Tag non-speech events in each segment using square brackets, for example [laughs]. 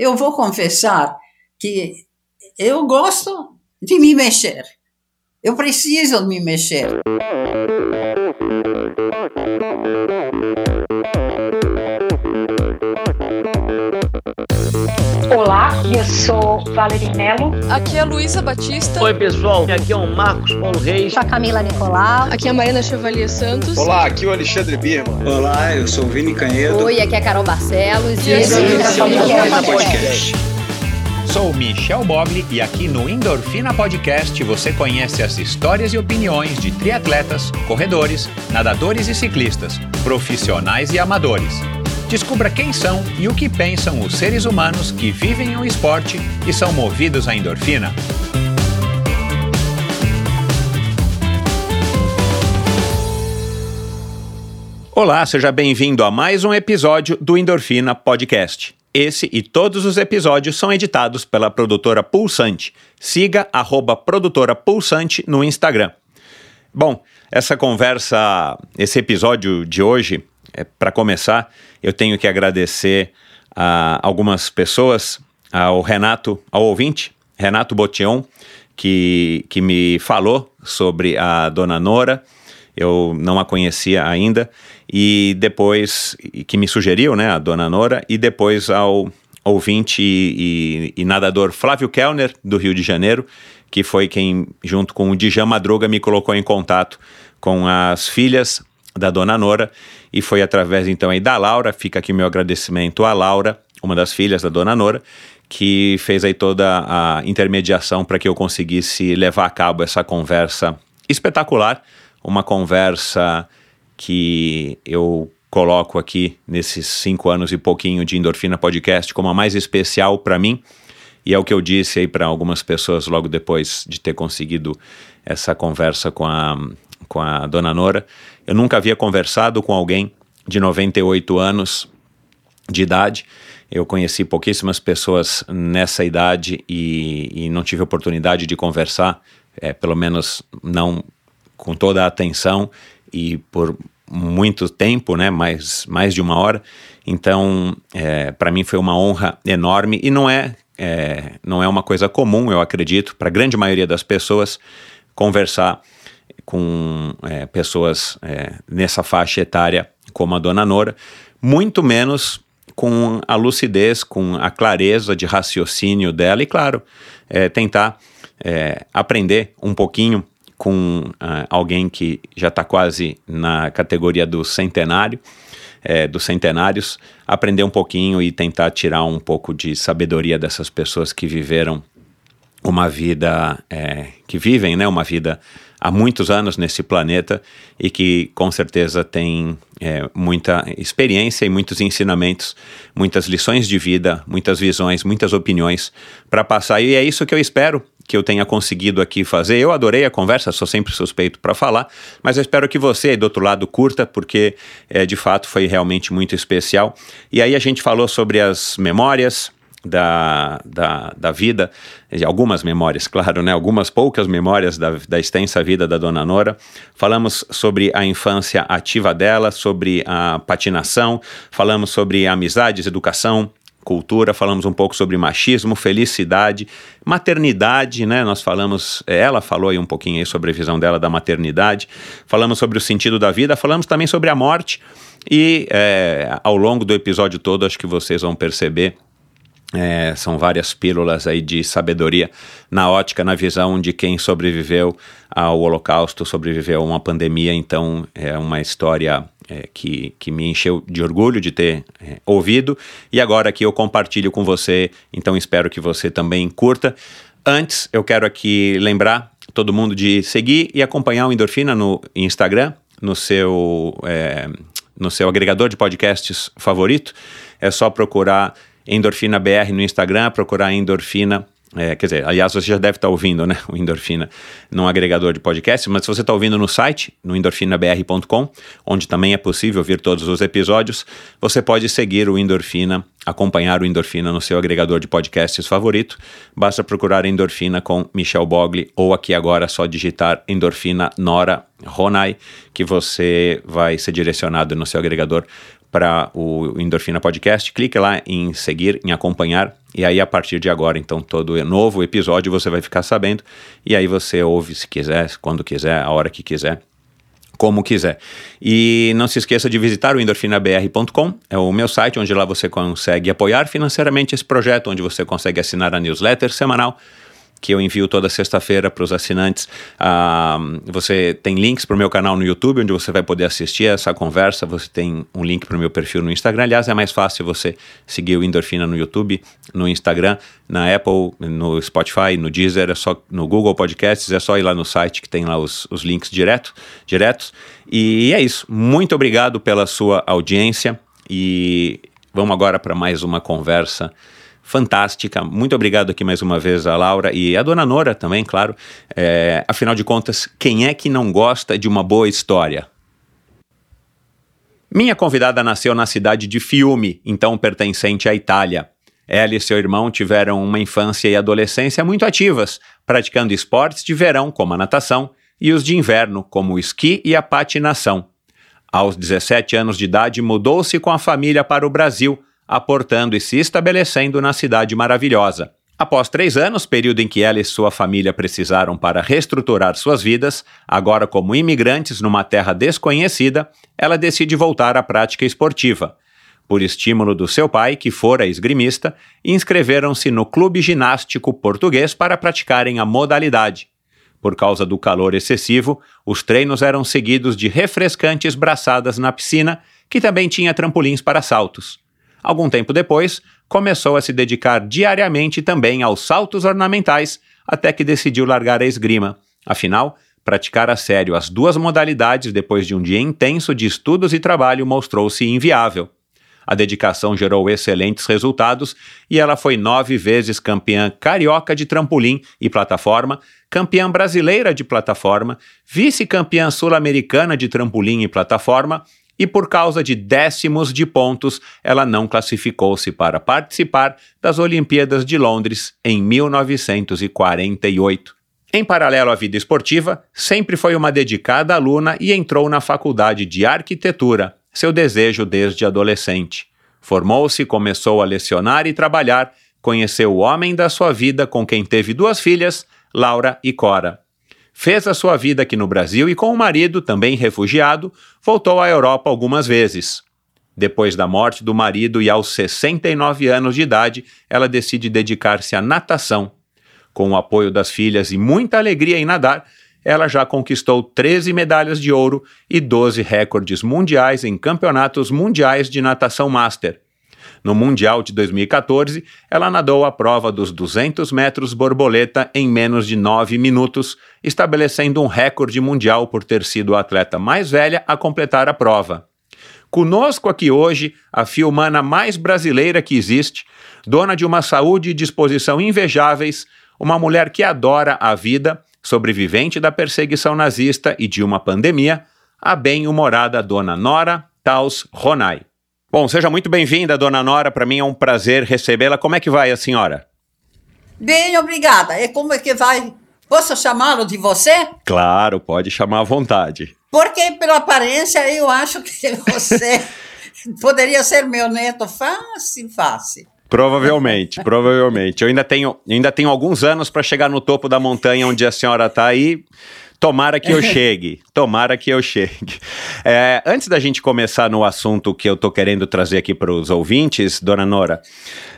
Eu vou confessar que eu gosto de me mexer. Eu preciso me mexer. Olá, eu sou Valerie Melo. Aqui é a Luísa Batista. Oi, pessoal. Aqui é o Marcos Paulo Reis. Sou a Camila Nicolau. Aqui é a Marina Chevalier Santos. Olá, aqui é o Alexandre Birman. Olá, eu sou o Vini Canhedo. Oi, aqui é a Carol Barcelos. E esse é o podcast. Sou Michel Bogli e aqui no Endorfina Podcast você conhece as histórias e opiniões de triatletas, corredores, nadadores e ciclistas, profissionais e amadores. Descubra quem são e o que pensam os seres humanos que vivem o esporte e são movidos à endorfina. Olá, seja bem-vindo a mais um episódio do Endorfina Podcast. Esse e todos os episódios são editados pela produtora Pulsante. Siga arroba produtora Pulsante no Instagram. Bom, essa conversa, esse episódio de hoje, é, para começar, eu tenho que agradecer a algumas pessoas, ao Renato, ao ouvinte, Renato Botion, que, que me falou sobre a dona Nora. Eu não a conhecia ainda. E depois que me sugeriu, né, a dona Nora, e depois ao ouvinte e, e, e, nadador Flávio Kellner, do Rio de Janeiro, que foi quem, junto com o Djan Madruga, me colocou em contato com as filhas da dona Nora, e foi através então aí da Laura, fica aqui meu agradecimento à Laura, uma das filhas da dona Nora, que fez aí toda a intermediação para que eu conseguisse levar a cabo essa conversa espetacular, uma conversa que eu coloco aqui nesses cinco anos e pouquinho de Endorfina Podcast como a mais especial para mim. E é o que eu disse aí para algumas pessoas logo depois de ter conseguido essa conversa com a, com a dona Nora. Eu nunca havia conversado com alguém de 98 anos de idade. Eu conheci pouquíssimas pessoas nessa idade e, e não tive oportunidade de conversar, é, pelo menos não com toda a atenção e por muito tempo, né, mais, mais de uma hora. Então, é, para mim foi uma honra enorme e não é, é não é uma coisa comum, eu acredito, para a grande maioria das pessoas conversar com é, pessoas é, nessa faixa etária como a Dona Nora, muito menos com a lucidez, com a clareza de raciocínio dela e, claro, é, tentar é, aprender um pouquinho com uh, alguém que já está quase na categoria do centenário, é, dos centenários, aprender um pouquinho e tentar tirar um pouco de sabedoria dessas pessoas que viveram uma vida, é, que vivem né, uma vida há muitos anos nesse planeta e que com certeza tem é, muita experiência e muitos ensinamentos, muitas lições de vida, muitas visões, muitas opiniões para passar. E é isso que eu espero que eu tenha conseguido aqui fazer. Eu adorei a conversa, sou sempre suspeito para falar, mas eu espero que você aí do outro lado curta, porque é, de fato foi realmente muito especial. E aí a gente falou sobre as memórias, da, da, da vida, algumas memórias, [laughs] claro, né? algumas poucas memórias da, da extensa vida da dona Nora. Falamos sobre a infância ativa dela, sobre a patinação, falamos sobre amizades, educação, cultura, falamos um pouco sobre machismo, felicidade, maternidade, né? Nós falamos, ela falou aí um pouquinho aí sobre a visão dela da maternidade, falamos sobre o sentido da vida, falamos também sobre a morte e é, ao longo do episódio todo acho que vocês vão perceber é, são várias pílulas aí de sabedoria na ótica, na visão de quem sobreviveu ao Holocausto, sobreviveu a uma pandemia. Então, é uma história é, que, que me encheu de orgulho de ter é, ouvido. E agora aqui eu compartilho com você, então espero que você também curta. Antes, eu quero aqui lembrar todo mundo de seguir e acompanhar o Endorfina no Instagram, no seu, é, no seu agregador de podcasts favorito. É só procurar Endorfina BR no Instagram, procurar Endorfina. É, quer dizer, aliás, você já deve estar ouvindo, né, o Endorfina num agregador de podcast, mas se você está ouvindo no site, no endorfinabr.com, onde também é possível ouvir todos os episódios, você pode seguir o Endorfina, acompanhar o Endorfina no seu agregador de podcasts favorito. Basta procurar Endorfina com Michel Bogli ou aqui agora só digitar Endorfina Nora Ronai, que você vai ser direcionado no seu agregador para o Endorfina Podcast, clique lá em seguir, em acompanhar, e aí a partir de agora, então, todo novo episódio você vai ficar sabendo, e aí você ouve se quiser, quando quiser, a hora que quiser como quiser. E não se esqueça de visitar o endorfinabr.com, é o meu site onde lá você consegue apoiar financeiramente esse projeto, onde você consegue assinar a newsletter semanal que eu envio toda sexta-feira para os assinantes. Ah, você tem links para o meu canal no YouTube, onde você vai poder assistir essa conversa. Você tem um link para o meu perfil no Instagram. Aliás, é mais fácil você seguir o Endorfina no YouTube, no Instagram, na Apple, no Spotify, no Deezer, é só no Google Podcasts, é só ir lá no site que tem lá os, os links direto, diretos. E é isso. Muito obrigado pela sua audiência e vamos agora para mais uma conversa fantástica. Muito obrigado aqui mais uma vez a Laura e a dona Nora também, claro. É, afinal de contas, quem é que não gosta de uma boa história? Minha convidada nasceu na cidade de Fiume, então pertencente à Itália. Ela e seu irmão tiveram uma infância e adolescência muito ativas, praticando esportes de verão, como a natação, e os de inverno, como o esqui e a patinação. Aos 17 anos de idade, mudou-se com a família para o Brasil, aportando e se estabelecendo na cidade maravilhosa. Após três anos, período em que ela e sua família precisaram para reestruturar suas vidas, agora como imigrantes numa terra desconhecida, ela decide voltar à prática esportiva. Por estímulo do seu pai, que fora esgrimista, inscreveram-se no Clube Ginástico Português para praticarem a modalidade. Por causa do calor excessivo, os treinos eram seguidos de refrescantes braçadas na piscina, que também tinha trampolins para saltos. Algum tempo depois, começou a se dedicar diariamente também aos saltos ornamentais, até que decidiu largar a esgrima. Afinal, praticar a sério as duas modalidades depois de um dia intenso de estudos e trabalho mostrou-se inviável. A dedicação gerou excelentes resultados e ela foi nove vezes campeã carioca de trampolim e plataforma, campeã brasileira de plataforma, vice-campeã sul-americana de trampolim e plataforma e por causa de décimos de pontos, ela não classificou-se para participar das Olimpíadas de Londres em 1948. Em paralelo à vida esportiva, sempre foi uma dedicada aluna e entrou na faculdade de arquitetura, seu desejo desde adolescente. Formou-se, começou a lecionar e trabalhar, conheceu o homem da sua vida com quem teve duas filhas, Laura e Cora. Fez a sua vida aqui no Brasil e, com o marido, também refugiado, voltou à Europa algumas vezes. Depois da morte do marido e aos 69 anos de idade, ela decide dedicar-se à natação. Com o apoio das filhas e muita alegria em nadar, ela já conquistou 13 medalhas de ouro e 12 recordes mundiais em campeonatos mundiais de natação master. No Mundial de 2014, ela nadou a prova dos 200 metros borboleta em menos de 9 minutos, estabelecendo um recorde mundial por ter sido a atleta mais velha a completar a prova. Conosco aqui hoje, a filmana mais brasileira que existe, dona de uma saúde e disposição invejáveis, uma mulher que adora a vida, sobrevivente da perseguição nazista e de uma pandemia, a bem-humorada dona Nora Taus Ronay. Bom, seja muito bem-vinda, dona Nora. Para mim é um prazer recebê-la. Como é que vai a senhora? Bem, obrigada. E como é que vai? Posso chamá-lo de você? Claro, pode chamar à vontade. Porque, pela aparência, eu acho que [laughs] você poderia ser meu neto fácil, fácil. Provavelmente, [laughs] provavelmente. Eu ainda tenho, ainda tenho alguns anos para chegar no topo da montanha onde a senhora está aí. Tomara que eu [laughs] chegue, tomara que eu chegue. É, antes da gente começar no assunto que eu tô querendo trazer aqui para os ouvintes, dona Nora,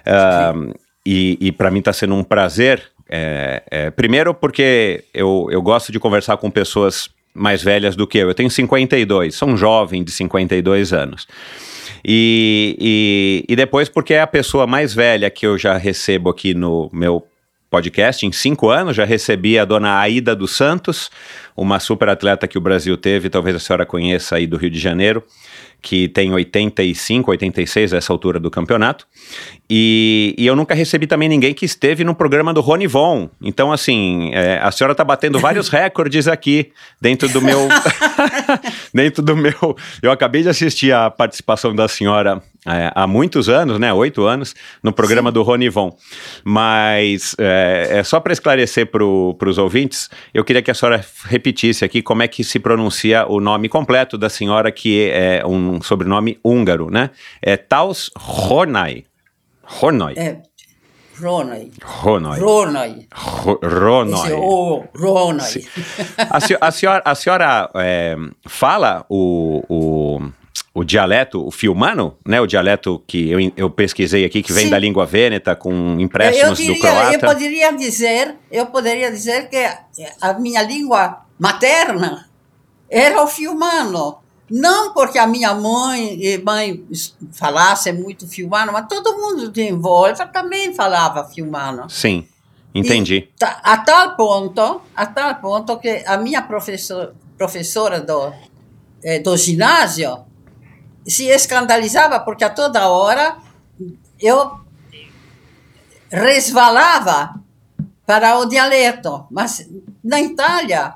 uh, e, e para mim está sendo um prazer, é, é, primeiro porque eu, eu gosto de conversar com pessoas mais velhas do que eu. Eu tenho 52, sou um jovem de 52 anos. E, e, e depois porque é a pessoa mais velha que eu já recebo aqui no meu podcast em cinco anos. Já recebi a dona Aida dos Santos, uma super atleta que o Brasil teve, talvez a senhora conheça aí do Rio de Janeiro, que tem 85, 86 essa altura do campeonato. E, e, eu nunca recebi também ninguém que esteve no programa do Rony Von. Então, assim, é, a senhora está batendo vários [laughs] recordes aqui dentro do meu. [laughs] [laughs] dentro do meu. Eu acabei de assistir a participação da senhora é, há muitos anos, né? Oito anos, no programa Sim. do Ronivon. Mas é, é só para esclarecer para os ouvintes, eu queria que a senhora repetisse aqui como é que se pronuncia o nome completo da senhora, que é um sobrenome húngaro, né? É Taus Ronai. Ronoi. É, Ronai. Ronai. Ronai. A, se- a senhora, a senhora, é, fala o, o, o dialeto, o fiumano, né? O dialeto que eu, eu pesquisei aqui, que vem Sim. da língua vêneta, com Eu empréstimos do diria, eu croata. poderia dizer, eu poderia dizer que a minha língua materna era o fiumano. Não porque a minha mãe e mãe falasse muito fiumano, mas todo mundo de em volta também falava fiumano. Sim, entendi. A tal ponto, a tal ponto que a minha professor, professora do, eh, do ginásio se escandalizava porque a toda hora eu resvalava para o dialeto. Mas na Itália,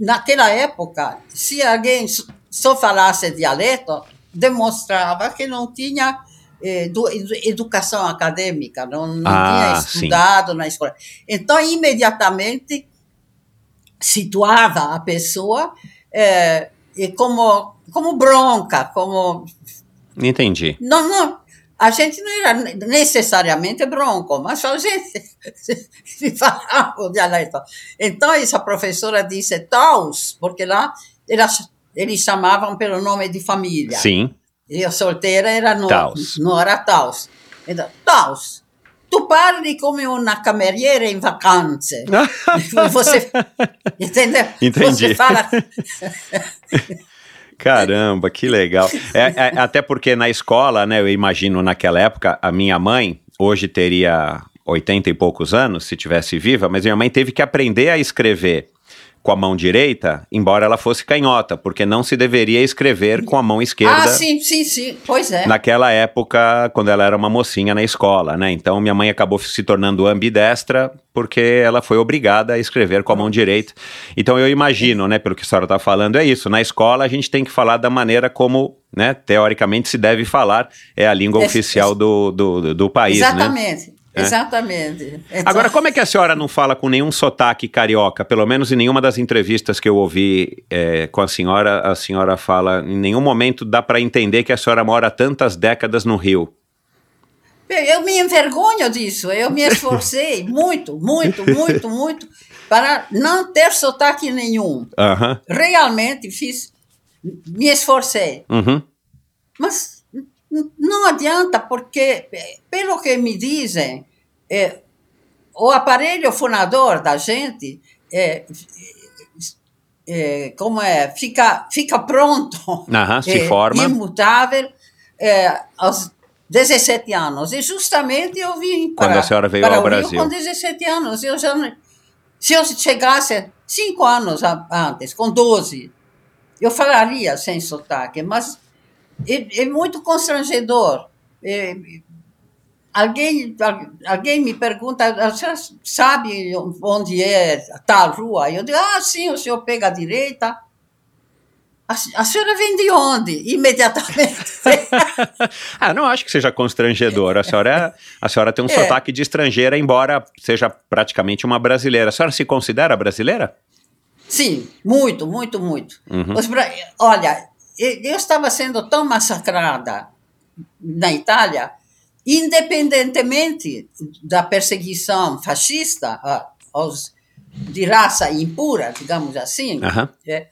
naquela época, se alguém só falasse dialeto, demonstrava que não tinha eh, edu- edu- educação acadêmica, não, não Ah, tinha sim. estudado na escola. Então, imediatamente, situava a pessoa eh, e como, como bronca, como Entendi. não, não. A gente não era necessariamente bronco, mas a gente [laughs] se falava o dialeto. Então, essa professora disse Taus, porque lá elas, eles chamavam pelo nome de família. Sim. Eu solteira era no, Taus. Nora Taus. Então, Taus, tu parli come uma cameriera em vacanze. [laughs] Você, entendeu? Entendi. Você fala... [laughs] Caramba, que legal. É, é, até porque na escola, né, eu imagino naquela época, a minha mãe, hoje teria 80 e poucos anos, se tivesse viva, mas minha mãe teve que aprender a escrever com a mão direita, embora ela fosse canhota, porque não se deveria escrever com a mão esquerda. Ah, sim, sim, sim. Pois é. Naquela época, quando ela era uma mocinha na escola, né? Então minha mãe acabou se tornando ambidestra porque ela foi obrigada a escrever com a mão direita. Então eu imagino, né, pelo que a senhora está falando, é isso. Na escola a gente tem que falar da maneira como, né, teoricamente se deve falar. É a língua É, oficial é- do, do, do país, né? Exatamente. É. Exatamente. Então, Agora, como é que a senhora não fala com nenhum sotaque carioca? Pelo menos em nenhuma das entrevistas que eu ouvi é, com a senhora, a senhora fala, em nenhum momento dá para entender que a senhora mora tantas décadas no Rio. Eu me envergonho disso. Eu me esforcei [laughs] muito, muito, muito, muito para não ter sotaque nenhum. Aham. Realmente fiz, me esforcei. Uhum. Mas n- não adianta, porque, eh, pelo que me dizem, eh, o aparelho fonador da gente, eh, eh, como é, fica, fica pronto, Aham, se eh, forma. imutável, eh, aos 17 anos. E justamente eu vim Quando para, a senhora veio para ao o Rio Brasil. com 17 anos. Eu já, se eu chegasse cinco anos a- antes, com 12, eu falaria sem sotaque, mas é, é muito constrangedor. É, alguém, al- alguém me pergunta, a senhora sabe onde é tal rua? Eu digo, ah, sim, o senhor pega a direita. A, se- a senhora vem de onde? [laughs] Imediatamente. [laughs] Ah, não acho que seja constrangedor. A senhora, é- a senhora tem um É. sotaque de estrangeira, embora seja praticamente uma brasileira. A senhora se considera brasileira? Sim, muito, muito, muito. Uhum. Olha, eu estava sendo tão massacrada na Itália, independentemente da perseguição fascista a- aos de raça impura, digamos assim, é,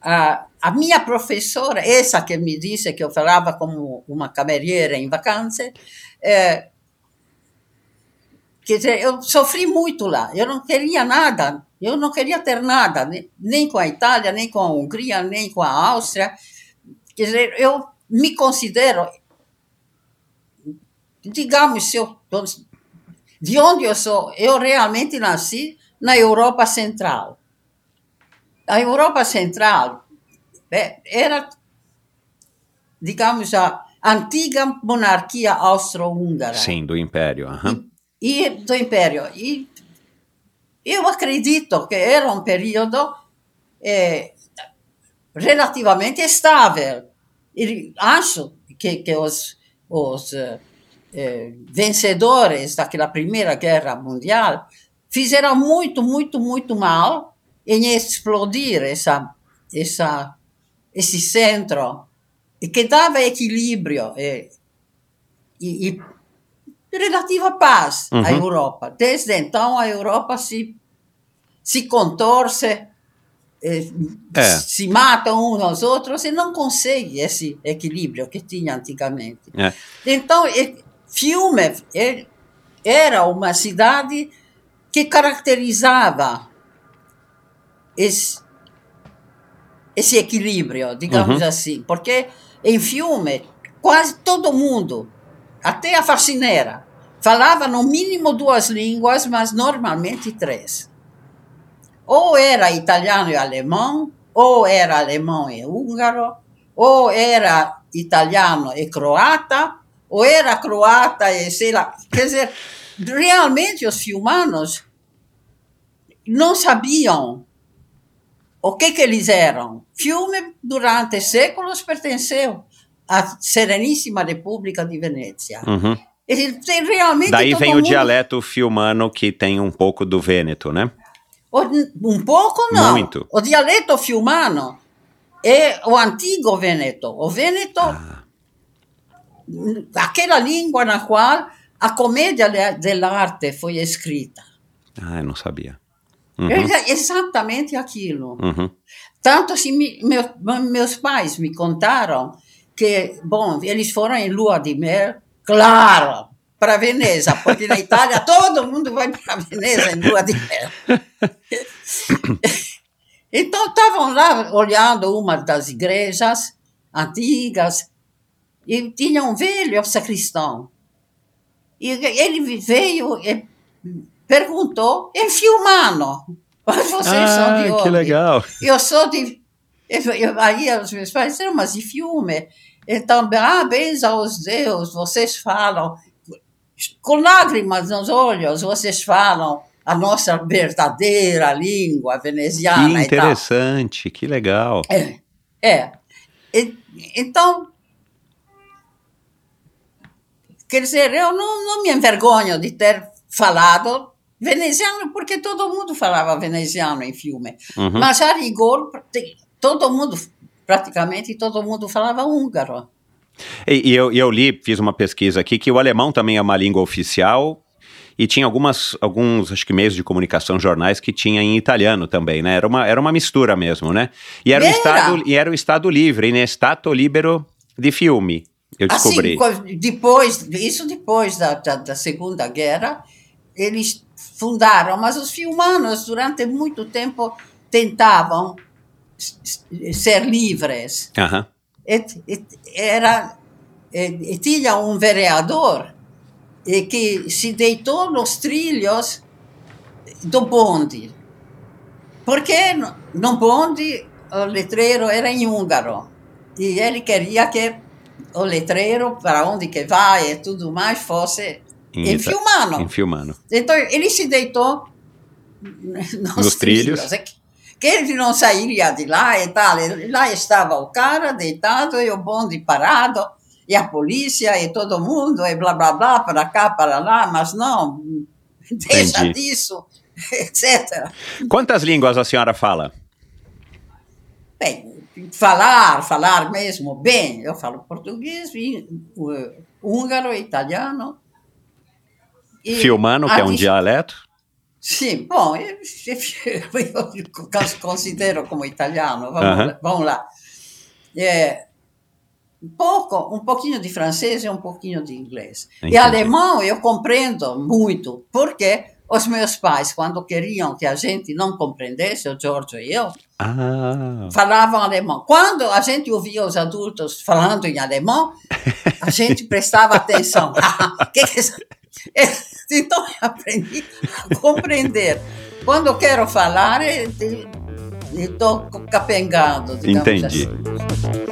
a, a minha professora, essa que me disse que eu falava como uma cameriera em vacanze, é, quer dizer, eu sofri muito lá. Eu não queria nada, eu não queria ter nada, ne- nem com a Itália, nem com a Hungria, nem com a Áustria. Quer dizer, eu me considero, digamos, eu, de onde eu sou, eu realmente nasci na Europa Central. A Europa Central eh, era, digamos, a antiga monarquia austro-húngara Sim, do Império. aham. e do Império. E eu acredito que era um período eh, relativamente estável. E acho que, que os, os eh, eh, vencedores daquela Primeira Guerra Mundial fizeram muito, muito, muito mal em explodir essa, essa, esse centro que dava equilíbrio e, e, e relativa paz à Uhum. Europa. Desde então, a Europa se, se contorce, eh, É. se matam uns aos outros e não consegue esse equilíbrio que tinha antigamente. É. Então, Fiume era uma cidade que caracterizava esse, esse equilíbrio, digamos Uhum. assim, porque em Fiume quase todo mundo, até a faxineira, falava no mínimo duas línguas, mas normalmente três. Ou era italiano e alemão, ou era alemão e húngaro, ou era italiano e croata, ou era croata e sei lá. Quer dizer, realmente os fiumanos não sabiam o que, que eles eram. Fiume, durante séculos, pertenceu à Sereníssima República de Venezia. Uhum. Tem realmente Daí vem o mundo- dialeto fiumano que tem um pouco do Vêneto, né? O- Um pouco não. Muito. O dialeto fiumano é o antigo Veneto. O Veneto, Ah. aquela língua na qual a comédia de- dell'arte foi escrita. Ah, eu não sabia. Uhum. É exatamente aquilo. Uhum. Tanto assim, me- meu- meus pais me contaram que, bom, eles foram em lua de mel, claro, para Veneza, porque na Itália [laughs] todo mundo vai para Veneza em lua de mel. [laughs] [coughs] Então estavam lá olhando uma das igrejas antigas e tinha um velho sacristão. E ele veio e perguntou, em Fiumano, mas vocês são de Ah, onde? que legal. Eu sou de. eu- eu- aí os meus pais disseram, mas de filme. Então, parabéns aos deuses, vocês falam, com lágrimas nos olhos, vocês falam a nossa verdadeira língua Que veneziana e tal. interessante, que legal. É. é. E- então, quer dizer, eu não, não me envergonho de ter falado veneziano, porque todo mundo falava veneziano em filme. Uhum. Mas a rigor, todo mundo, praticamente todo mundo falava húngaro. E, e eu, e eu li, fiz uma pesquisa aqui, que o alemão também é uma língua oficial e tinha algumas, alguns, acho que meios de comunicação, jornais que tinha em italiano também, né? Era uma, era uma mistura mesmo, né? E era, Era. estado, e era o Estado Livre, né? Stato Libero de Filme, eu descobri. Assim, depois, isso depois da, da, da Segunda Guerra, eles fundaram, mas os filmanos durante muito tempo tentavam ser livres. Aham. E, e, era, e tinha um vereador e que se deitou nos trilhos do bonde. Porque no, bonde o letreiro era em húngaro. E ele queria que o letreiro, para onde que vai e tudo mais, fosse Em em, filmano. Em Filmano. Então ele se deitou nos, Nos trilhos. trilhos. é que- ele não sairia de lá e tal. Lá estava o cara deitado e o bonde parado, e a polícia e todo mundo, e blá blá blá, para cá, para lá, mas não, [laughs] deixa Entendi. disso, [laughs] etc. Quantas línguas a senhora fala? Bem, falar, falar mesmo bem, eu falo português, húngaro, italiano. e Filmano, que é um dialeto? Sim, bom, eu, [laughs] eu considero como italiano, vamos, vamos lá. É, um pouco, um pouquinho de francês e um pouquinho de inglês. Entendi. E alemão eu compreendo muito, porque os meus pais, quando queriam que a gente não compreendesse, o Giorgio e eu, Ah, falavam alemão. Quando a gente ouvia os adultos falando em alemão, a [laughs] gente prestava atenção. [laughs] Que que [laughs] então, eu aprendi a compreender. Quando eu quero falar, estou capengando. digamos Entendi. assim.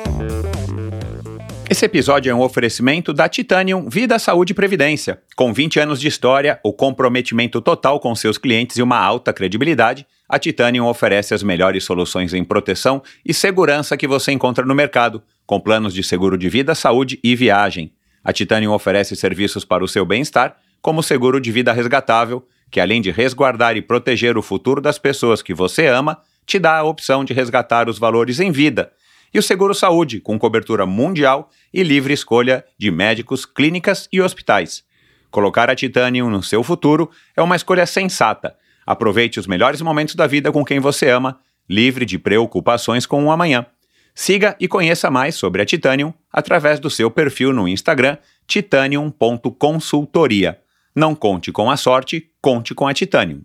Esse episódio é um oferecimento da Titanium Vida, Saúde e Previdência. Com 20 anos de história, o comprometimento total com seus clientes e uma alta credibilidade, a Titanium oferece as melhores soluções em proteção e segurança que você encontra no mercado, com planos de seguro de vida, saúde e viagem. A Titanium oferece serviços para o seu bem-estar, como o seguro de vida resgatável, que além de resguardar e proteger o futuro das pessoas que você ama, te dá a opção de resgatar os valores em vida e o Seguro Saúde, com cobertura mundial e livre escolha de médicos, clínicas e hospitais. Colocar a Titanium no seu futuro é uma escolha sensata. Aproveite os melhores momentos da vida com quem você ama, livre de preocupações com o amanhã. Siga e conheça mais sobre a Titanium através do seu perfil no Instagram titanium.consultoria. Não conte com a sorte, conte com a Titanium.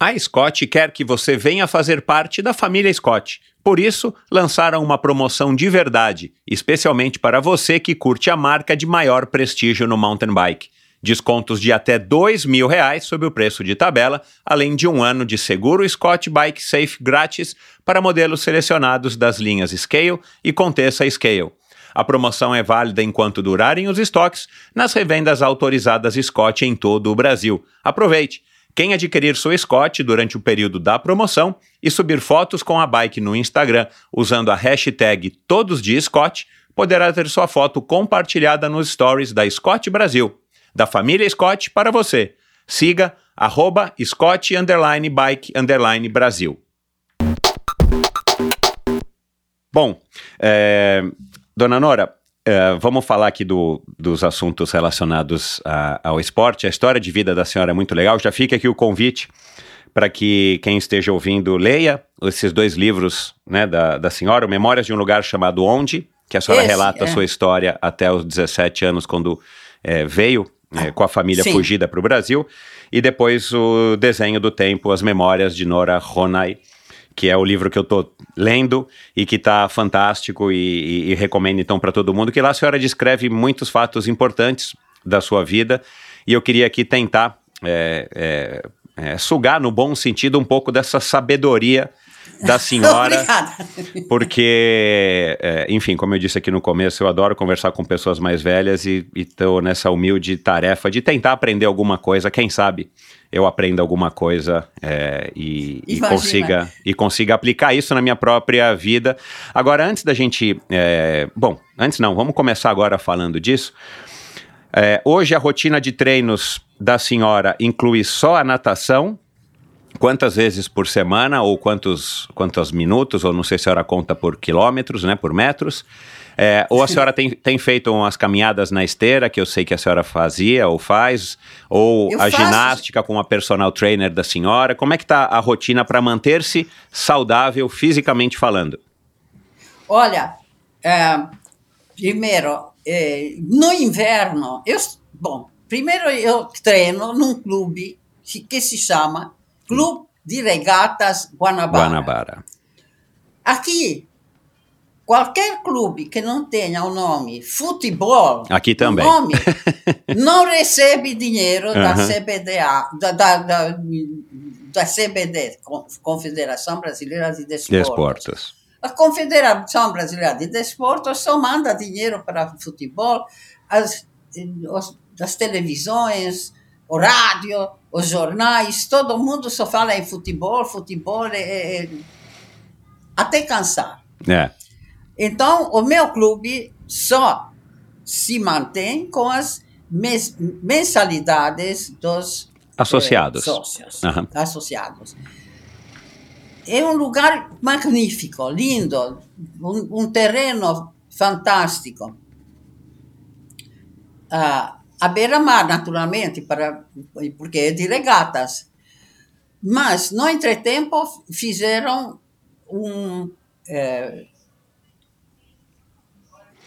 A Scott quer que você venha fazer parte da família Scott. Por isso, lançaram uma promoção de verdade, especialmente para você que curte a marca de maior prestígio no mountain bike. Descontos de até R$ mil reais sobre o preço de tabela, além de um ano de seguro Scott Bike Safe grátis para modelos selecionados das linhas Scale e Contessa Scale. A promoção é válida enquanto durarem os estoques nas revendas autorizadas Scott em todo o Brasil. Aproveite! Quem adquirir sua Scott durante o período da promoção e subir fotos com a bike no Instagram usando a hashtag Todos de Scott, poderá ter sua foto compartilhada nos stories da Scott Brasil, da família Scott para você. Siga arroba Scott underline bike underline Brasil. Bom, é, dona Nora, Uh, vamos falar aqui do, dos assuntos relacionados a, ao esporte. A história de vida da senhora é muito legal. Já fica aqui o convite para que quem esteja ouvindo leia esses dois livros né, da, da senhora: Memórias de um Lugar Chamado Onde, que a senhora Esse, relata é. a sua história até os 17 anos, quando é, veio é, com a família Sim. fugida para o Brasil, e depois o Desenho do Tempo, As Memórias de Nora Ronay que é o livro que eu estou lendo e que está fantástico e, e, e, recomendo então para todo mundo, que lá a senhora descreve muitos fatos importantes da sua vida. E eu queria aqui tentar é, é, é, sugar no bom sentido um pouco dessa sabedoria da [laughs] senhora, porque, é, enfim, como eu disse aqui no começo, eu adoro conversar com pessoas mais velhas e estou nessa humilde tarefa de tentar aprender alguma coisa, quem sabe eu aprenda alguma coisa é, e, e, consiga, e consiga aplicar isso na minha própria vida. Agora, antes da gente. É, bom, antes não, vamos começar agora falando disso. É, hoje a rotina de treinos da senhora inclui só a natação. Quantas vezes por semana, ou quantos, quantos minutos, ou não sei se a senhora conta por quilômetros, né, por metros. É, ou a senhora tem, tem feito umas caminhadas na esteira, que eu sei que a senhora fazia ou faz, ou eu a faço. ginástica com a personal trainer da senhora. Como é que está a rotina para manter-se saudável fisicamente falando? Olha, é, primeiro, é, no inverno, eu, bom, primeiro eu treino num clube que se chama Clube de Regatas Guanabara. Guanabara. Aqui Qualquer clube que não tenha o nome futebol, aqui também, nome, [laughs] não recebe dinheiro da CBDA, da, da, da, da, CBD, Confederação Brasileira de Desportos. Desportos. A Confederação Brasileira de Desportos só manda dinheiro para futebol, as, as televisões, o rádio, os jornais, todo mundo só fala em futebol, futebol, é, é, até cansar. É. Então, o meu clube só se mantém com as mensalidades dos associados. Eh, sócios, uhum. associados. É um lugar magnífico, lindo, um, um terreno fantástico. Ah, a beira-mar, naturalmente, para, porque é de regatas. Mas, no entretempo, fizeram um. Eh,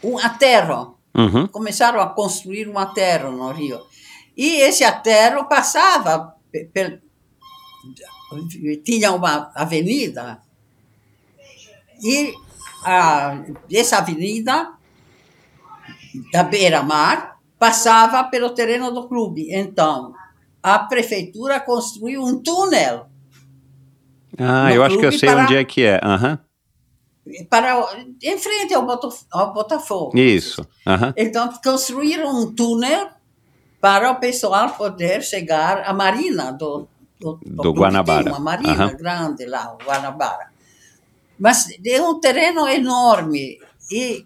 um aterro. Uhum. Começaram a construir um aterro no Rio. E esse aterro passava, tinha uma avenida, e a, essa avenida da beira-mar passava pelo terreno do clube. Então, a prefeitura construiu um túnel. Ah, eu acho que eu sei onde é que é. Uhum para em frente ao, Botafogo, ao Botafogo. Isso. Aham. Então, construíram um túnel para o pessoal poder chegar à marina do, do, Do clube Guanabara. Uma marina Aham. grande lá, o Guanabara. Mas é um terreno enorme e,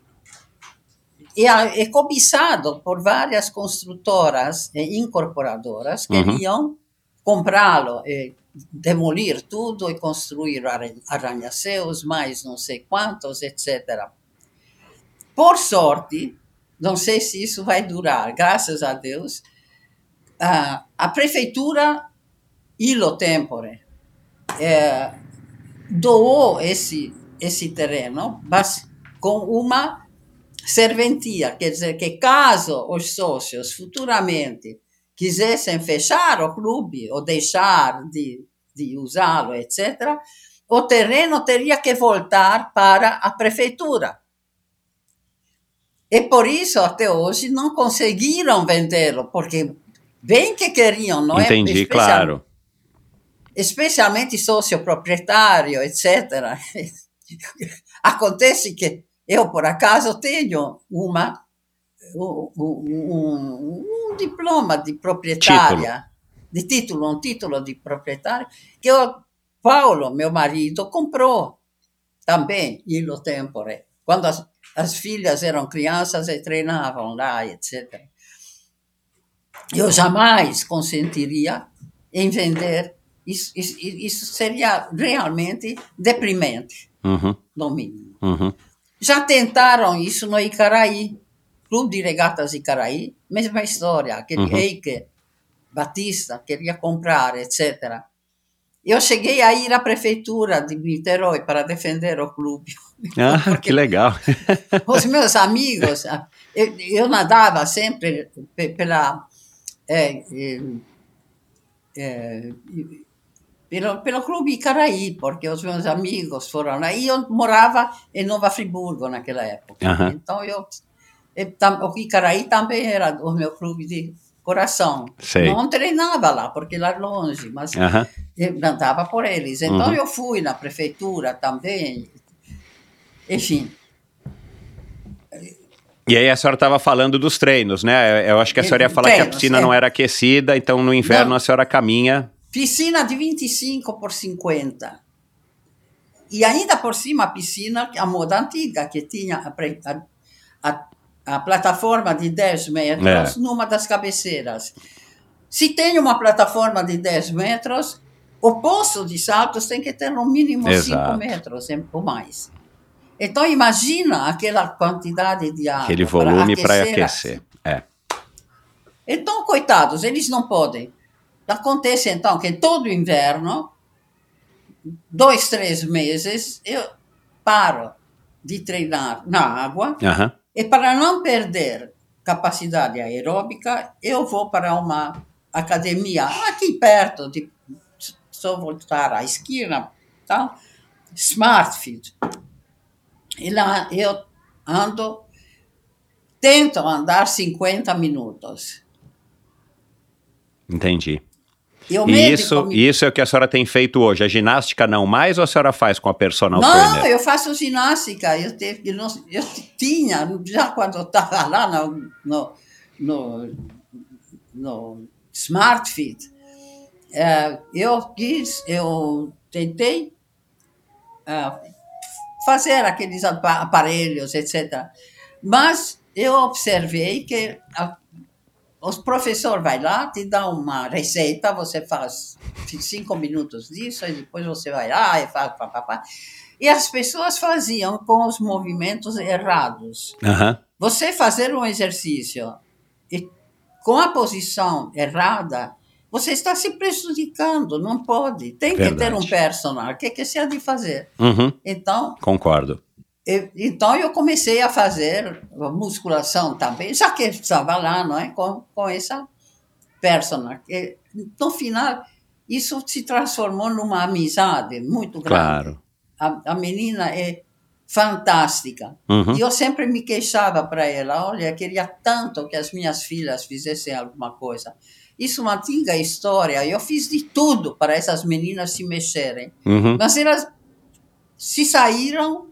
e é cobiçado por várias construtoras e incorporadoras que Uhum. queriam comprá-lo e demolir tudo e construir arran- arranha-céus, mais não sei quantos, etc. Por sorte, não sei se isso vai durar, graças a Deus, a, prefeitura, ilo tempore, eh, doou esse, esse terreno, mas com uma serventia, quer dizer que caso os sócios futuramente quisessem fechar o clube ou deixar de, de usá-lo, etc., o terreno teria que voltar para a prefeitura. E por isso, até hoje, não conseguiram vendê-lo, porque bem que queriam, não é? Entendi, claro. especialmente sócio proprietário, etc. [laughs] Acontece que eu, por acaso, tenho uma, um, diploma de proprietária, de título, um título de proprietária, que o Paulo, meu marido, comprou também, ilo tempore, quando as, as filhas eram crianças e treinavam lá, etc. Eu jamais consentiria em vender. Isso, isso, isso seria realmente deprimente, Uhum, no mínimo. uhum. Já tentaram isso no Icaraí, Clube de Regatas Icaraí, mesma história, aquele Uhum. Eike Batista queria comprar, etc. Eu cheguei a ir à prefeitura de Niterói para defender o clube. [laughs] Ah, que legal. Os meus amigos, eu, eu nadava sempre pe- pela é, é, é, pelo, pelo clube Icaraí, porque os meus amigos foram lá. E eu morava em Nova Friburgo naquela época. Aham. Então, eu, o Icaraí também era o meu clube de coração. Sei. Não treinava lá, porque lá longe, mas eu andava por eles. Então, Uhum. eu fui na prefeitura também. Enfim, E aí a senhora estava falando dos treinos, né? Eu acho que a senhora ia falar que a Treinos, piscina é. não era aquecida, então no inverno Não. a senhora caminha. Piscina de 25 por 50. E ainda por cima a piscina, a moda antiga, que tinha a, a, a, a plataforma de 10 metros É. numa das cabeceiras. Se tem uma plataforma de 10 metros, o poço de saltos tem que ter no mínimo 5 Exato. metros ou mais. Então imagina aquela quantidade de água. Aquele volume para aquecer. É. então, coitados, eles não podem. Acontece então que todo inverno, dois, três meses, eu paro de treinar na água Aham. E para não perder capacidade aeróbica, eu vou para uma academia aqui perto, de, só voltar à esquina, tá? Smartfit. E lá eu ando, tento andar 50 minutos. Entendi. E o E isso, me- isso é o que a senhora tem feito hoje. A ginástica não mais ou a senhora faz com a personal Não, trainer? eu faço ginástica. Eu, te, eu, não- eu tinha, já quando eu estava lá no, no, no, no Smart Fit, eh, eu quis, eu tentei eh, fazer aqueles apa- aparelhos, etc. Mas eu observei que a, o professor vai lá, te dá uma receita, você faz cinco minutos disso, e depois você vai lá e faz pá, pá, pá. E as pessoas faziam com os movimentos errados. Aham. Você fazer um exercício e com a posição errada, você está se prejudicando, não pode. Tem que ter Verdade. um personal, o que, que se há de fazer? Uhum. Então, Concordo. Eu- então eu comecei a fazer musculação também, já que estava lá, não é? Com, com essa persona. E, no final, isso se transformou numa amizade muito grande. Claro. A, a menina é fantástica. Uhum. E eu sempre me queixava para ela, olha, eu queria tanto que as minhas filhas fizessem alguma coisa. Isso é uma antiga história, eu fiz de tudo para essas meninas se mexerem. Uhum. Mas elas se saíram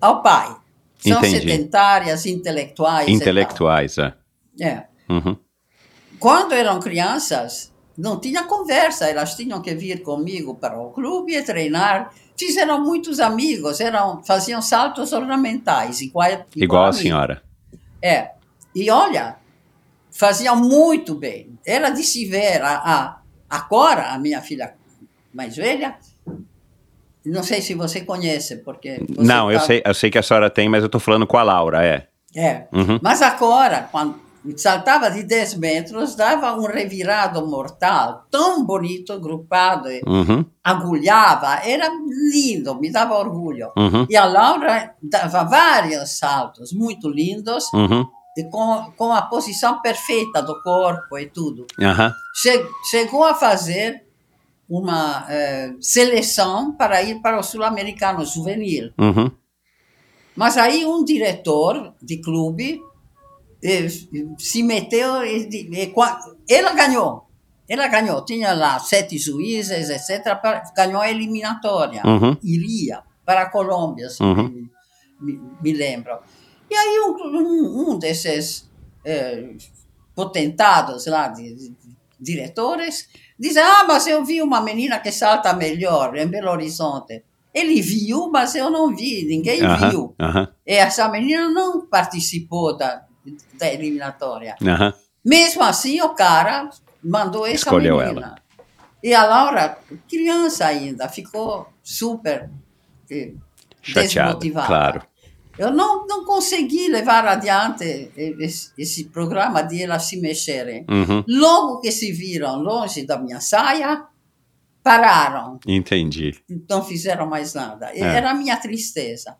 ao pai. São Entendi. sedentárias, intelectuais. Intelectuais, é. É. Uhum. Quando eram crianças, não tinha conversa, elas tinham que vir comigo para o clube e treinar. Fizeram muitos amigos, eram, faziam saltos ornamentais, igual, igual, Igual a mim. senhora. É. E olha, faziam muito bem. Era de se ver. A, a, a Cora, a minha filha mais velha, não sei se você conhece, porque. você Não, eu tá- sei, eu sei que a senhora tem, mas eu tô falando com a Laura, é. É. Uhum. Mas agora, quando saltava de 10 metros, dava um revirado mortal, tão bonito, grupado, Uhum, agulhava, era lindo, me dava orgulho. uhum, E a Laura dava vários saltos muito lindos, uhum, com, com a posição perfeita do corpo e tudo. Che- chegou a fazer uma eh, seleção para ir para o Sul-Americano Juvenil. Uhum. Mas aí um diretor de clube eh, se meteu e, e qua- ela ganhou. Ela ganhou, tinha lá sete juízes, etc. pra- Ganhou a eliminatória. Uhum. Iria para a Colômbia, se Uhum. me, me- me lembro. E aí um, um- um desses eh, potentados lá, de, de- diretores, diz, ah, mas eu vi uma menina que salta melhor em Belo Horizonte. Ele viu, mas eu não vi, ninguém Aham, viu. aham, E essa menina não participou da, da eliminatória. aham. Mesmo assim, o cara mandou essa Escolheu menina. E a Laura, criança ainda, ficou super eh, Chateada, desmotivada. claro. Eu não, não consegui levar adiante esse, esse programa de elas se mexerem. Uhum, Logo que se viram longe da minha saia, pararam entendi. não fizeram mais nada. É. Era a minha tristeza.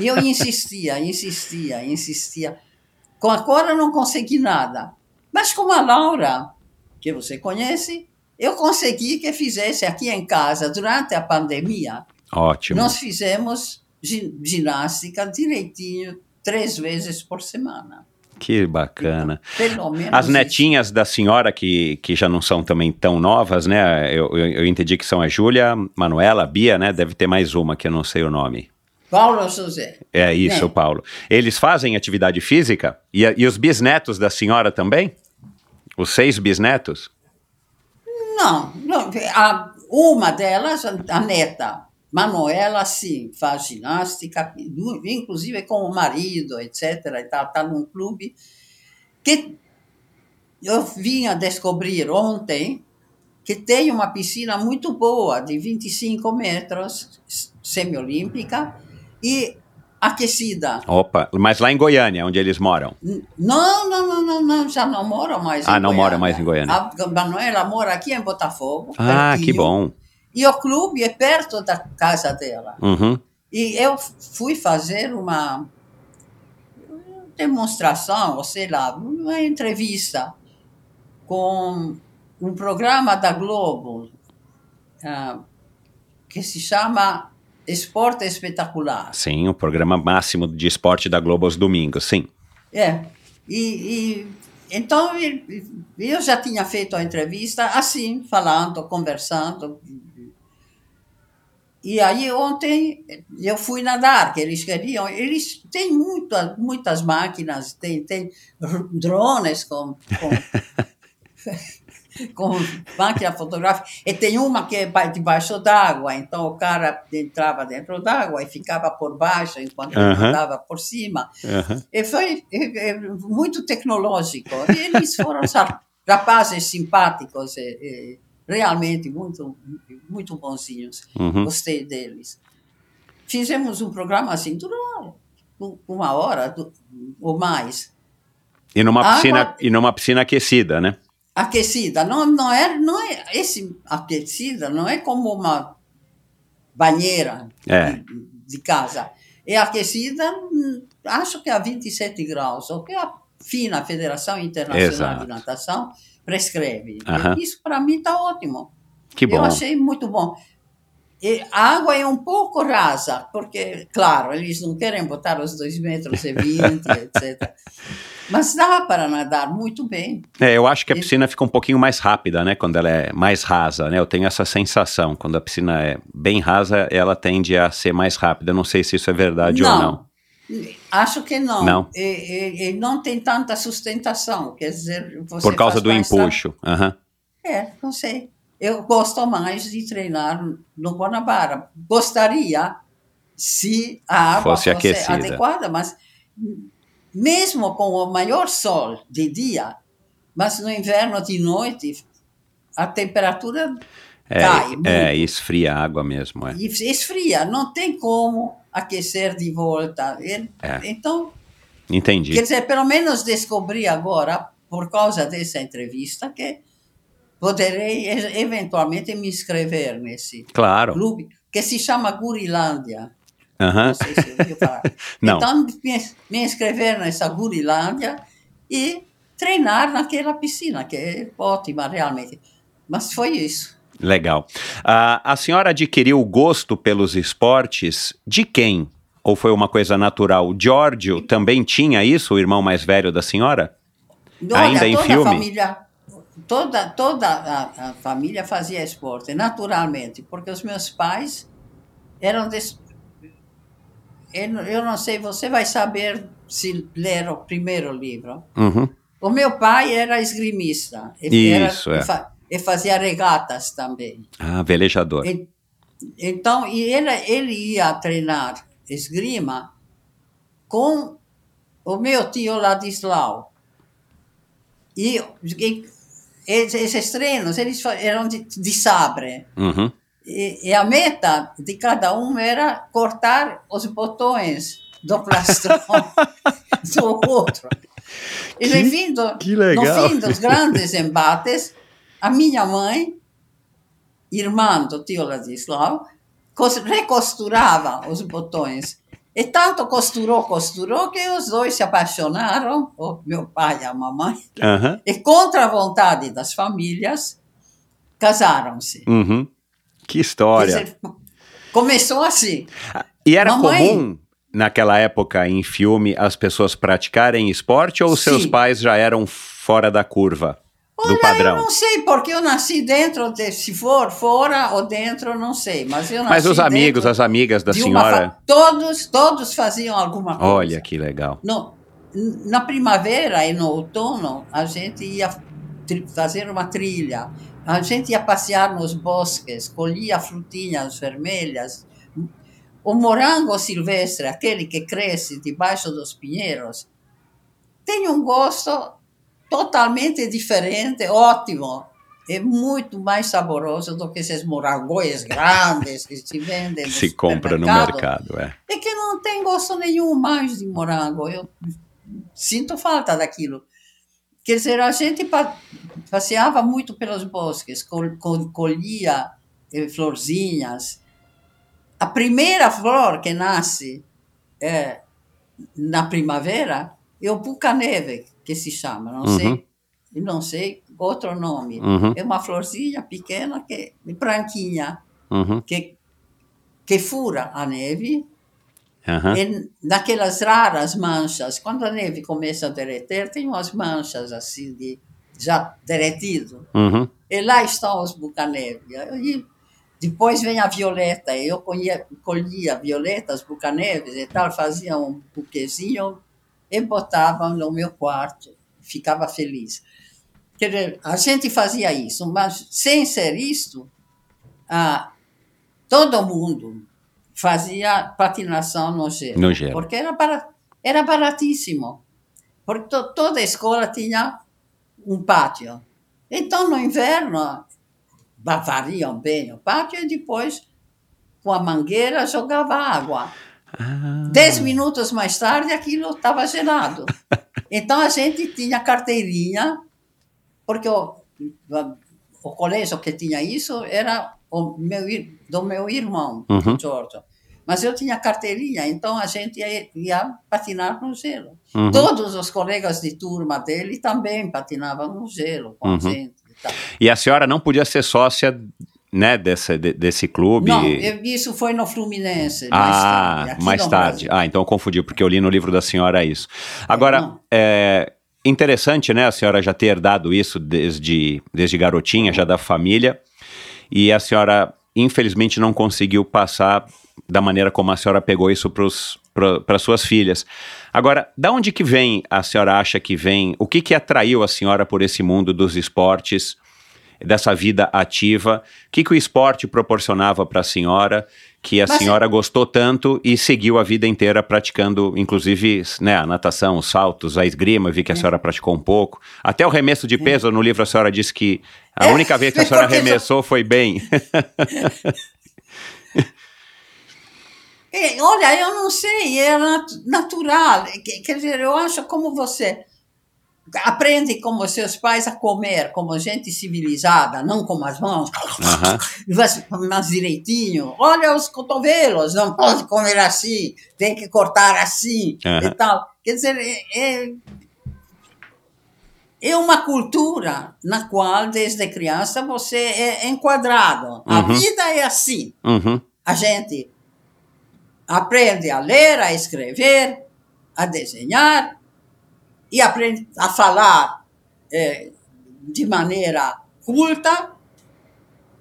E eu insistia, insistia, insistia. Com a Cora não consegui nada. Mas com a Laura, que você conhece, eu consegui que fizesse aqui em casa, durante a pandemia, Ótimo. nós fizemos ginástica direitinho, três vezes por semana. Que bacana. Menos As isso. netinhas da senhora, que, que já não são também tão novas, né? Eu, eu, eu entendi que são a Júlia, Manuela, Bia, né? Deve ter mais uma que eu não sei o nome. Paulo José. É isso, É. Paulo. Eles fazem atividade física? E, e os bisnetos da senhora também? Os seis bisnetos? Não, não a, uma delas, a neta, Manuela, sim, faz ginástica, inclusive com o marido, etc. Está tá num clube que eu vim a descobrir ontem que tem uma piscina muito boa, de 25 metros, semiolímpica, e aquecida. Opa, mas lá em Goiânia, onde eles moram. Não, não, não, não, não, já não mora mais Ah, em não Goiânia. mora mais em Goiânia. A Manuela mora aqui em Botafogo. Ah, que pertinho. bom. E o clube é perto da casa dela. Uhum. E eu fui fazer uma demonstração, ou sei lá, uma entrevista com um programa da Globo ah, que se chama Esporte Espetacular. Sim, o programa máximo de esporte da Globo aos domingos, sim. É. E, e então eu já tinha feito a entrevista assim, falando, conversando. E aí ontem eu fui nadar, que eles queriam. Eles têm muita, muitas máquinas, tem, tem drones com, com, [laughs] com máquina fotográfica. E tem uma que é ba- debaixo d'água, então o cara entrava dentro d'água e ficava por baixo enquanto ele Aham. nadava por cima. Uhum. E foi é, é, muito tecnológico. E eles foram rapazes simpáticos, e realmente muito, muito bonzinhos. Uhum. Gostei deles. Fizemos um programa assim, um- uma hora ou mais. E numa Água- piscina, e numa piscina aquecida, né? Aquecida. Não, não, é, não é esse aquecida, não é como uma banheira É. de, de casa. É aquecida, hum, acho que a 27 graus, o que a FINA, Federação Internacional Exato. de Natação, prescreve. Aham. Isso para mim está ótimo. Que bom. Eu achei muito bom. E a água é um pouco rasa, porque, claro, eles não querem botar os 2 metros e 20, [laughs] etc. Mas dá para nadar muito bem. É, eu acho que a piscina fica um pouquinho mais rápida, né? Quando ela é mais rasa, né? Eu tenho essa sensação. Quando a piscina é bem rasa, ela tende a ser mais rápida. Eu não sei se isso é verdade ou não. Acho que não. Não. E, e- e não tem tanta sustentação, quer dizer, Por causa do empuxo. Aham. É, não sei. Eu gosto mais de treinar no Guanabara. Gostaria se a água Fosse aquecida. adequada, mas mesmo com o maior sol de dia, mas no inverno de noite, a temperatura É, cai muito. é, esfria a água mesmo. É. Esfria, não tem como aquecer de volta. É. Então, Entendi. quer dizer, pelo menos descobri agora, por causa dessa entrevista, que poderei eventualmente me inscrever nesse Claro. clube, que se chama Gurilândia. Não sei se ouviu [laughs] falar. Então, me, me inscrever nessa Gurilândia e treinar naquela piscina, que é ótima realmente. Mas foi isso. Legal. Ah, a senhora adquiriu o gosto pelos esportes de quem? Ou foi uma coisa natural? O Giorgio também tinha isso, o irmão mais velho da senhora? Ainda em toda filme? Família, toda toda a, a família fazia esporte, naturalmente, porque os meus pais eram. Des... Eu, não- eu não sei, você vai saber se ler o primeiro livro. Uhum. O meu pai era esgrimista. Ele era- Isso, é. E fa- fazia regatas também. Ah, velejador. E- Então, e ele, ele ia treinar esgrima com o meu tio Ladislau. E, e esses treinos eles eram de, de sabre. Uhum. E, e a meta de cada um era cortar os botões do [laughs] plastrão do outro. E Que- no fim, do, que legal. no fim dos grandes embates, a minha mãe, irmã do tio Ladislau, cos- recosturava os botões. E tanto costurou, costurou, que os dois se apaixonaram, o meu pai e a mamãe, Aham. e contra a vontade das famílias, casaram-se. Uhum. Que história. dizer, começou assim. E era Mamãe- comum, naquela época, em filme, as pessoas praticarem esporte ou seus Sim. pais já eram fora da curva do Olha, padrão? Eu não sei, porque eu nasci dentro, de, se for fora ou dentro, não sei. Mas eu nasci Mas os amigos, as amigas da senhora. fa- Todos, todos faziam alguma coisa. Olha que legal. No, na primavera e no outono, a gente ia fazer uma trilha. A gente ia passear nos bosques, colhia frutinhas vermelhas. O morango silvestre, aquele que cresce debaixo dos pinheiros, tem um gosto totalmente diferente, ótimo. É muito mais saboroso do que esses morangos grandes que se vendem no Se compra no mercado, é. É que não tem gosto nenhum mais de morango. Eu sinto falta daquilo. Quer dizer, a gente pa- passeava muito pelos bosques, col, col, colhia eh, florzinhas. A primeira flor que nasce eh, na primavera é o puca-neve, que se chama, não Uhum. sei, não sei outro nome. Uhum, É uma florzinha pequena, que, branquinha, uhum, que, que fura a neve e naquelas raras manchas, quando a neve começa a derreter, tem umas manchas assim de já derretido. Uhum. E lá estão os bucaneve. E depois vem a violeta. Eu colhia, colhia violetas, bucaneves e tal, fazia um buquezinho e botava no meu quarto. Ficava feliz. Quer dizer, a gente fazia isso, mas sem ser isto, ah, todo mundo fazia patinação no gelo. No gelo. Porque era, era baratíssimo. Porque to- toda a escola tinha um pátio. Então, no inverno, varriam bem o pátio e depois, com a mangueira, jogava água. Ah, Dez minutos mais tarde, aquilo estava gelado. [laughs] Então, a gente tinha carteirinha, porque o, o colégio que tinha isso era o meu, do meu irmão, Uhum. Giorgio. Mas eu tinha carteirinha, então a gente ia, ia patinar no gelo. uhum. Todos os colegas de turma dele também patinavam no gelo com Uhum. a gente. E a senhora não podia ser sócia, né, desse, de- desse clube? Não, isso foi no Fluminense. mais Ah, tarde, aqui mais tarde. Ah, então eu confundi, porque eu li no livro da senhora isso. Agora, é, interessante, né, a senhora já ter herdado isso desde, desde garotinha, já da família, e a senhora, infelizmente, não conseguiu passar da maneira como a senhora pegou isso para suas filhas. Agora, da onde que vem, a senhora acha que vem, o que que atraiu a senhora por esse mundo dos esportes, dessa vida ativa? O que que o esporte proporcionava para a senhora? que a Mas senhora gostou tanto e seguiu a vida inteira praticando, inclusive, né, a natação, os saltos, a esgrima, vi que a é. senhora praticou um pouco. Até o remesso de peso, é. no livro a senhora disse que a é. única vez que a [laughs] senhora arremessou foi bem. [laughs] É, olha, eu não sei, é natural. Quer dizer, eu acho como você aprende como seus pais a comer, como gente civilizada, não com as mãos, uhum. mas direitinho. Olha os cotovelos, não pode comer assim, tem que cortar assim uhum. e tal. Quer dizer, é, é, é, uma cultura na qual, desde criança, você é enquadrado. A uhum. vida é assim. Uhum. A gente aprende a ler, a escrever, a desenhar, e aprende a falar é, de maneira culta.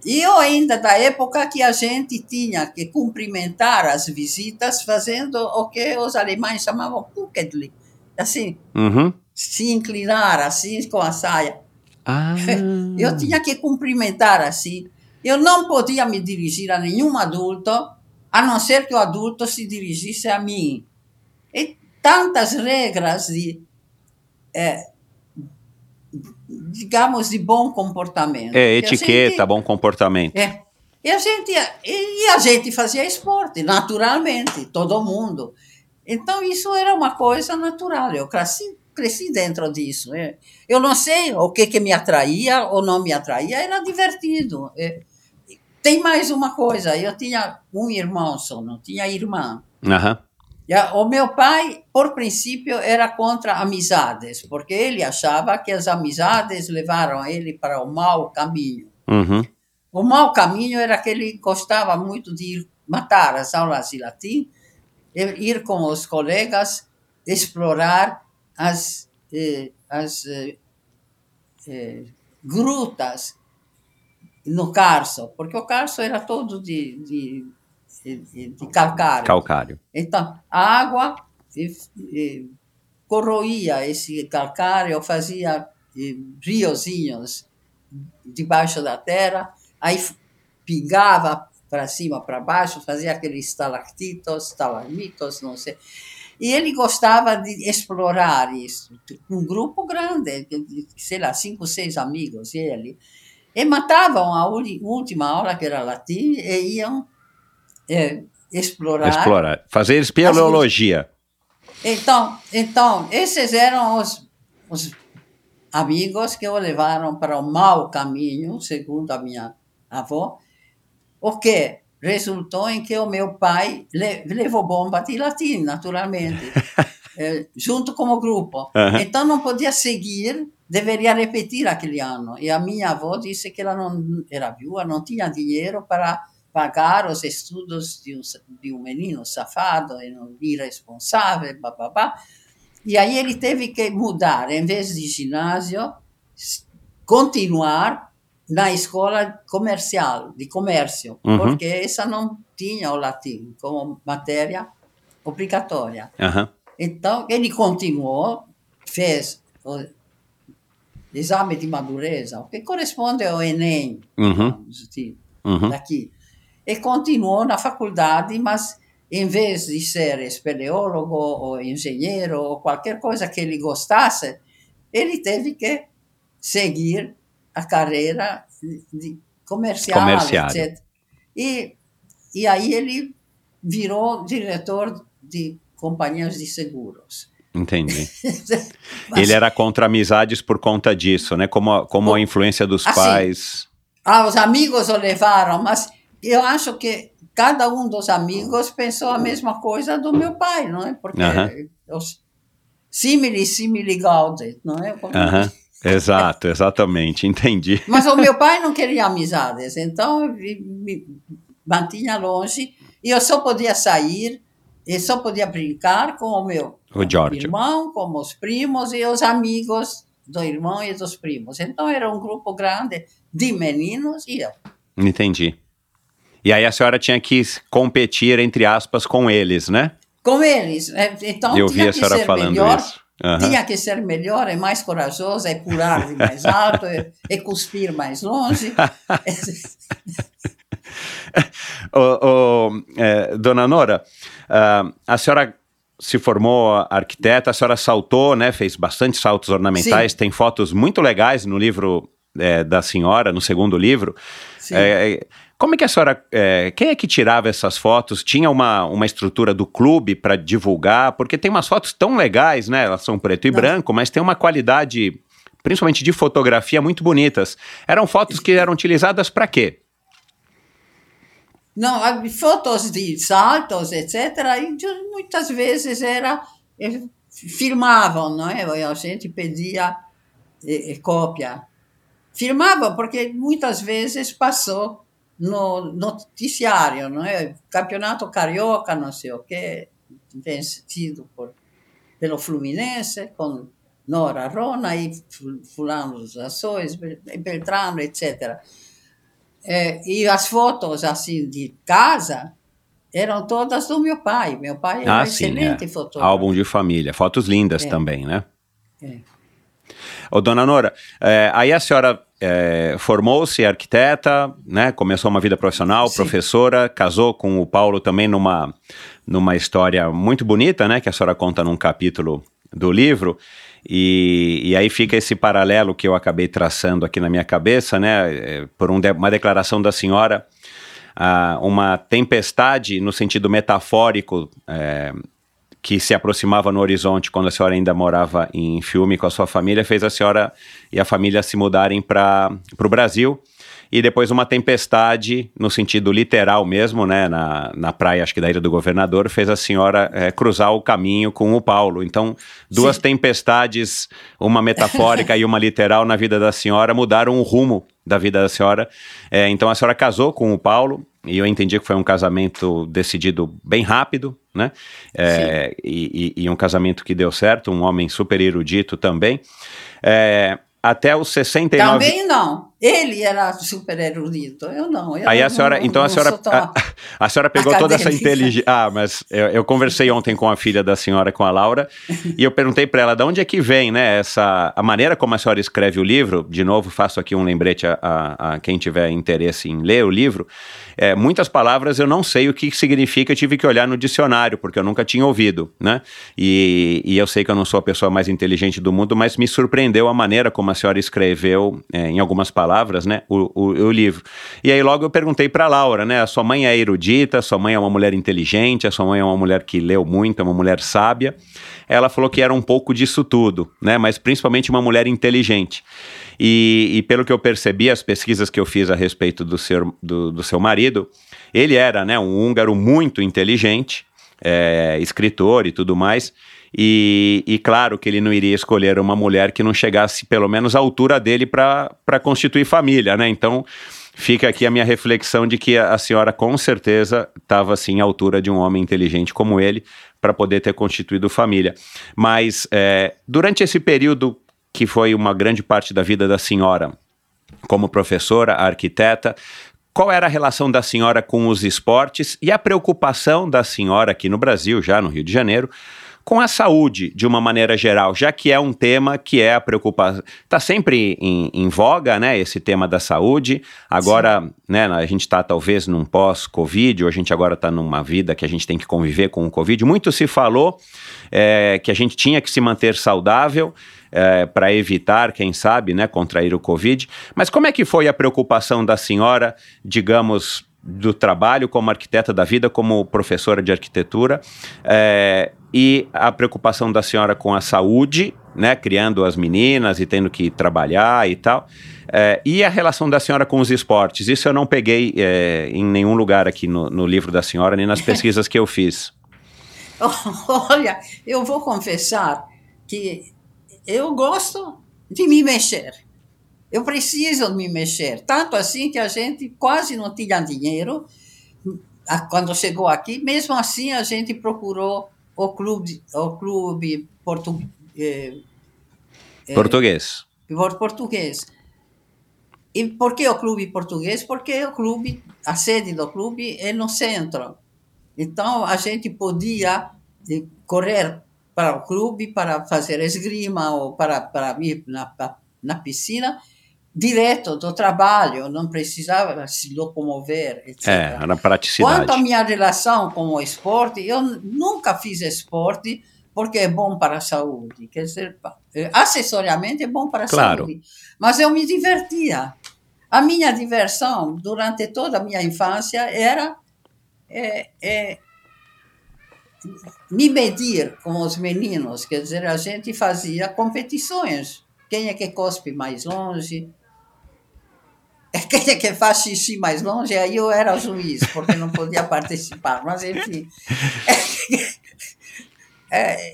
E eu ainda da época que a gente tinha que cumprimentar as visitas fazendo o que os alemães chamavam Pukedli, assim, uhum. se inclinar assim com a saia. Ah. [laughs] Eu tinha que cumprimentar assim. Eu não podia me dirigir a nenhum adulto, a não ser que o adulto se dirigisse a mim. E tantas regras de é, digamos, de bom comportamento. É, etiqueta, gente, bom comportamento. É. E a, gente, e a gente fazia esporte, naturalmente, todo mundo. Então, isso era uma coisa natural. Eu cresci, cresci dentro disso. É. Eu não sei o que, que me atraía ou não me atraía, era divertido. É. Tem mais uma coisa, eu tinha um irmão só, não tinha irmã. Uhum. O meu pai, por princípio, era contra amizades, porque ele achava que as amizades levaram ele para o mau caminho. Uhum. O mau caminho era que ele gostava muito de ir matar as aulas de latim, ir com os colegas, explorar as, eh, as eh, eh, grutas no Carso, porque o Carso era todo de, de de, calcário. Calcário. Então, a água corroía esse calcário, fazia riozinhos debaixo da terra, aí pingava para cima, para baixo, fazia aqueles estalactitos, estalagmitos, não sei. E ele gostava de explorar isso. Um grupo grande, sei lá, cinco, seis amigos, ele. E matavam a última aula, que era latim, e iam é, explorar. Explorar. Fazer espeleologia. Então, então, esses eram os, os amigos que o levaram para o mau caminho, segundo a minha avó, o que resultou em que o meu pai levou bomba de latim, naturalmente, [laughs] é, junto com o grupo. Uhum. Então não podia seguir, deveria repetir aquele ano. E a minha avó disse que ela não era viúva, não tinha dinheiro para pagar os estudos de um, de um menino safado, irresponsável, babá. E aí ele teve que mudar, em vez de ginásio, continuar na escola comercial, de comércio, uhum. porque essa não tinha o latim como matéria obrigatória. Uhum. Então, ele continuou, fez o exame de madureza, o que corresponde ao Enem, uhum. uhum. daqui e continuou na faculdade, mas em vez de ser espeleólogo ou engenheiro ou qualquer coisa que ele gostasse, ele teve que seguir a carreira de comercial, etc. E, e aí ele virou diretor de companhias de seguros. Entendi. Mas, [laughs] ele era contra amizades por conta disso, né? Como, como a influência dos assim, pais. Ah, os amigos o levaram, mas eu acho que cada um dos amigos pensou a mesma coisa do meu pai, não é? Porque os simili, simili gaudet, não é? Como... Exato, exatamente, entendi. [laughs] Mas o meu pai não queria amizades, então me mantinha longe e eu só podia sair e só podia brincar com o meu O irmão, como os primos e os amigos do irmão e dos primos. Então era um grupo grande de meninos e eu. Entendi. E aí a senhora tinha que competir, entre aspas, com eles, né? Com eles. É, Então Eu vi tinha a que senhora ser falando melhor. isso. Aham. Tinha que ser melhor, é mais corajoso, é pular de mais alto, é, é cuspir mais longe. [laughs] Ô, ô, é, dona Nora, ah, a senhora se formou arquiteta, a senhora saltou, né? Fez bastante saltos ornamentais, Sim. tem fotos muito legais no livro é, da senhora, no segundo livro. Sim. É, como é que a senhora. é, quem é que tirava essas fotos? Tinha uma, uma estrutura do clube para divulgar? Porque tem umas fotos tão legais, né? Elas são preto e Não. branco, mas tem uma qualidade, principalmente de fotografia, muito bonitas. Eram fotos que eram utilizadas para quê? Não, fotos de saltos, etc. E muitas vezes era eh, filmavam, não é? A gente pedia eh, eh, cópia. Filmavam porque muitas vezes passou no noticiário, não é? Campeonato carioca, não sei o quê, vencido por pelo Fluminense com Nora Rona e fu- fulano dos Açores, Bel- Beltrano, etc. É, e as fotos assim de casa eram todas do meu pai. Meu pai era Ah, sim, excelente é. fotógrafo. Álbum de família, fotos lindas É. também, né? É. Ô, dona Nora, é, aí a senhora é, formou-se arquiteta, né? Começou uma vida profissional, Sim. professora, casou com o Paulo também numa, numa história muito bonita, né? Que a senhora conta num capítulo do livro. E, e aí fica esse paralelo que eu acabei traçando aqui na minha cabeça, né? é, Por um de- uma declaração da senhora uma tempestade no sentido metafórico é, que se aproximava no horizonte quando a senhora ainda morava em filme com a sua família fez a senhora e a família se mudarem para o Brasil e depois uma tempestade no sentido literal mesmo, né, na, na praia acho que da Ilha do Governador, fez a senhora é, cruzar o caminho com o Paulo. Então, duas Sim. tempestades, uma metafórica e uma literal na vida da senhora mudaram o rumo da vida da senhora. É, então a senhora casou com o Paulo e eu entendi que foi um casamento decidido bem rápido, né? É, e, e- e um casamento que deu certo, um homem super erudito também. É, até os 69 Também não. Ele era super erudito. Eu não. Eu Aí a senhora, não- então a não senhora, sou tão- a, a senhora pegou toda essa acadêmica. inteligência. Ah, mas eu, eu conversei ontem com a filha da senhora, com a Laura, e eu perguntei para ela de onde é que vem, né, essa a maneira como a senhora escreve o livro. De novo, faço aqui um lembrete a, a- a quem tiver interesse em ler o livro. É, muitas palavras eu não sei o que significa, eu tive que olhar no dicionário porque eu nunca tinha ouvido, né? E, e eu sei que eu não sou a pessoa mais inteligente do mundo, mas me surpreendeu a maneira como a senhora escreveu é, em algumas palavras, né, o, o, o livro. E aí logo eu perguntei para Laura, né, a sua mãe é erudita, a sua mãe é uma mulher inteligente, a sua mãe é uma mulher que leu muito, é uma mulher sábia. Ela falou que era um pouco disso tudo, né, mas principalmente uma mulher inteligente. E, e pelo que eu percebi, as pesquisas que eu fiz a respeito do seu, do, do seu marido, ele era, né, um húngaro muito inteligente, é, escritor e tudo mais. E, e claro que ele não iria escolher uma mulher que não chegasse pelo menos à altura dele para constituir família, né? Então fica aqui a minha reflexão de que a, a senhora com certeza estava assim à altura de um homem inteligente como ele para poder ter constituído família. Mas é, durante esse período que foi uma grande parte da vida da senhora, como professora, arquiteta, qual era a relação da senhora com os esportes e a preocupação da senhora aqui no Brasil, já no Rio de Janeiro, com a saúde de uma maneira geral, já que é um tema que é a preocupação. Está sempre em, em, voga, né? Esse tema da saúde. Agora, né, a gente está talvez num pós-Covid, ou a gente agora está numa vida que a gente tem que conviver com o Covid. Muito se falou é, que a gente tinha que se manter saudável. É, para evitar, quem sabe, né, contrair o Covid. Mas como é que foi a preocupação da senhora, digamos, do trabalho como arquiteta da vida, como professora de arquitetura, é, e a preocupação da senhora com a saúde, né, criando as meninas e tendo que trabalhar e tal, é, e a relação da senhora com os esportes? Isso eu não peguei é, em nenhum lugar aqui no, no livro da senhora, nem nas [laughs] pesquisas que eu fiz. [laughs] Olha, eu vou confessar que eu gosto de me mexer. Eu preciso me mexer. Tanto assim que a gente quase não tinha dinheiro quando chegou aqui. Mesmo assim, a gente procurou o clube, o clube portu, eh, Português. por português. E por que o clube português? Porque o clube, a sede do clube é no centro. Então, a gente podia eh, correr para o clube para fazer esgrima ou para, para ir na, na piscina direto do trabalho, não precisava se locomover, etc. É, era praticidade. Quanto à minha relação com o esporte, eu nunca fiz esporte porque é bom para a saúde. Quer dizer, eh, acessoriamente é bom para a Claro. saúde. Mas eu me divertia. A minha diversão durante toda a minha infância era é, é, me medir com os meninos. Quer dizer, a gente fazia competições. Quem é que cospe mais longe? [laughs] Quem é que faz xixi mais longe? Aí eu era juiz, porque não podia participar. Mas, enfim. [laughs] É,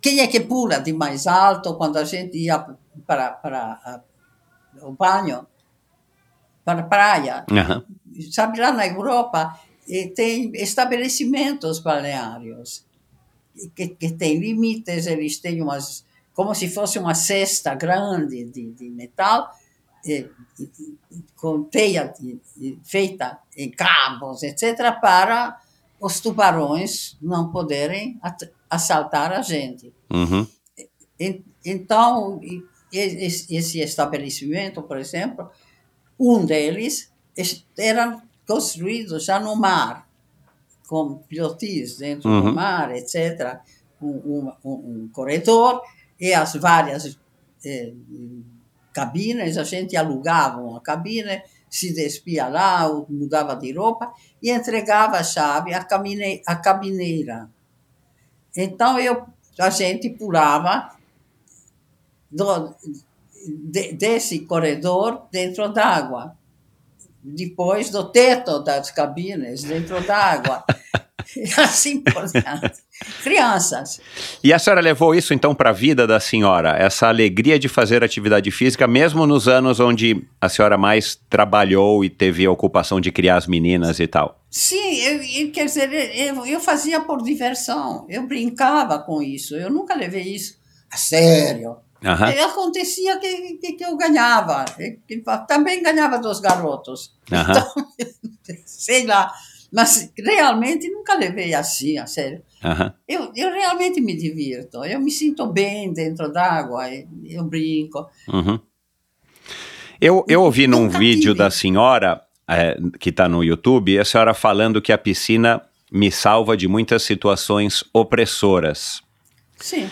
quem é que pula de mais alto quando a gente ia para, para a- o banho, para a praia? Aham. Sabe, lá na Europa tem estabelecimentos balneários que, que têm limites, eles têm umas, como se fosse uma cesta grande de, de metal, com teia feita em cabos, etc., para os tubarões não poderem assaltar a gente. Uhum. En- Então, esse estabelecimento, por exemplo, um deles es- era construído já no mar, com pilotis dentro Uhum. do mar, etc. Um, um- um- um corredor e as várias eh, cabines, a gente alugava uma cabine, se despia lá, mudava de roupa e entregava a chave à, camine, à cabineira. Então, eu, a gente pulava do, de- desse corredor dentro d'água, depois do teto das cabines dentro d'água, [laughs] assim por. Crianças. E a senhora levou isso então para a vida da senhora, essa alegria de fazer atividade física, mesmo nos anos onde a senhora mais trabalhou e teve a ocupação de criar as meninas e tal. Sim, eu, eu- quer dizer, eu, eu fazia por diversão, eu brincava com isso, eu nunca levei isso a sério. E acontecia que, que, que eu ganhava, também ganhava dos garotos. Aham. Então, [laughs] sei lá, mas realmente nunca levei assim, a sério. Aham. Eu, eu realmente me divirto, eu me sinto bem dentro d'água, eu brinco. Uhum. Eu, eu ouvi num Nunca vídeo tive. da senhora, é, que está no YouTube, a senhora falando que a piscina me salva de muitas situações opressoras. Sim,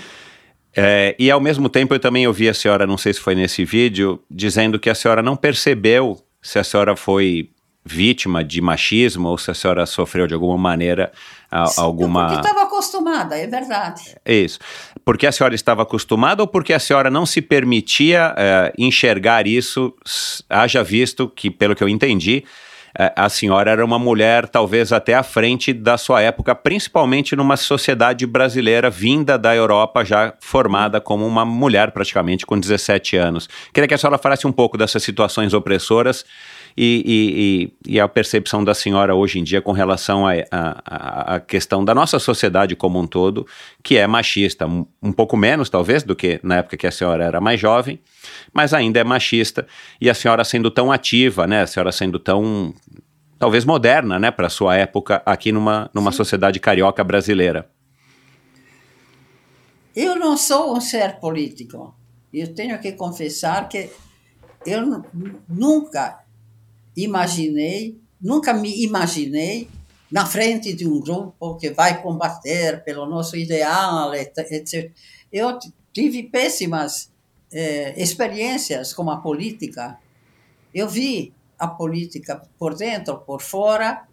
É, e ao mesmo tempo eu também ouvi a senhora, não sei se foi nesse vídeo, dizendo que a senhora não percebeu se a senhora foi vítima de machismo ou se a senhora sofreu de alguma maneira a- porque alguma. estava acostumada, é verdade. Isso. Porque a senhora estava acostumada ou porque a senhora não se permitia eh, enxergar isso, haja visto que, pelo que eu entendi, eh, a senhora era uma mulher talvez até à frente da sua época, principalmente numa sociedade brasileira vinda da Europa, já formada como uma mulher praticamente com 17 anos. Queria que a senhora falasse um pouco dessas situações opressoras e, e- e- a percepção da senhora hoje em dia com relação à questão da nossa sociedade como um todo, que é machista, um, um pouco menos talvez do que na época que a senhora era mais jovem, mas ainda é machista, e a senhora sendo tão ativa, né, a senhora sendo tão, talvez moderna, né, para sua época aqui numa, numa sociedade carioca brasileira. Eu não sou um ser político. Eu tenho que confessar que eu nu- nunca imaginei, nunca me imaginei na frente de um grupo que vai combater pelo nosso ideal, et- etc. Eu tive péssimas eh, experiências com a política. Eu vi a política por dentro, por fora,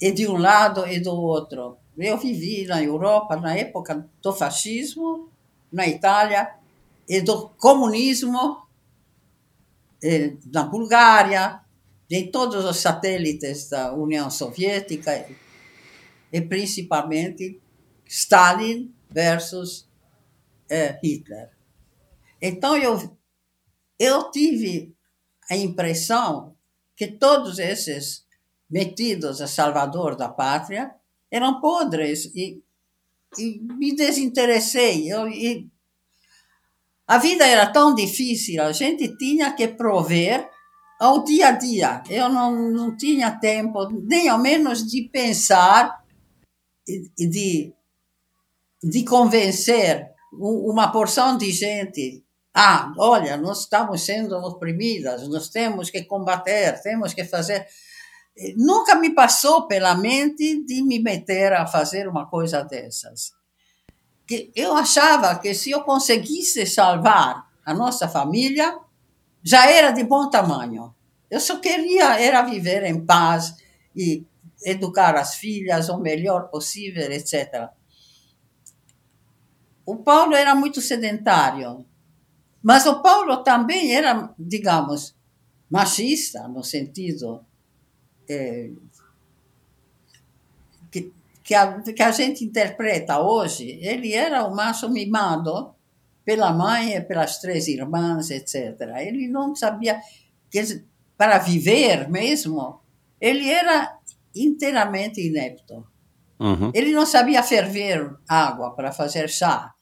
e de um lado e do outro. Eu vivi na Europa na época do fascismo, na Itália, e do comunismo, eh, na Bulgária, em todos os satélites da União Soviética, e principalmente Stalin versus eh, Hitler. Então eu, eu tive a impressão que todos esses metidos a salvador da pátria eram podres e e me desinteressei. Eu, e a vida era tão difícil, a gente tinha que prover ao dia a dia. Eu não, não tinha tempo, nem ao menos de pensar e de, de convencer uma porção de gente. Ah, olha, nós estamos sendo oprimidas, nós temos que combater, temos que fazer. Nunca me passou pela mente de me meter a fazer uma coisa dessas. Eu achava que se eu conseguisse salvar a nossa família, já era de bom tamanho. Eu só queria era viver em paz e educar as filhas o melhor possível, etc. O Paulo era muito sedentário, mas o Paulo também era, digamos, machista, no sentido é, que, que, a, que a gente interpreta hoje. Ele era o macho mimado pela mãe e pelas três irmãs, etc. Ele não sabia para viver mesmo, ele era inteiramente inepto. Uhum. Ele não sabia ferver água para fazer chá.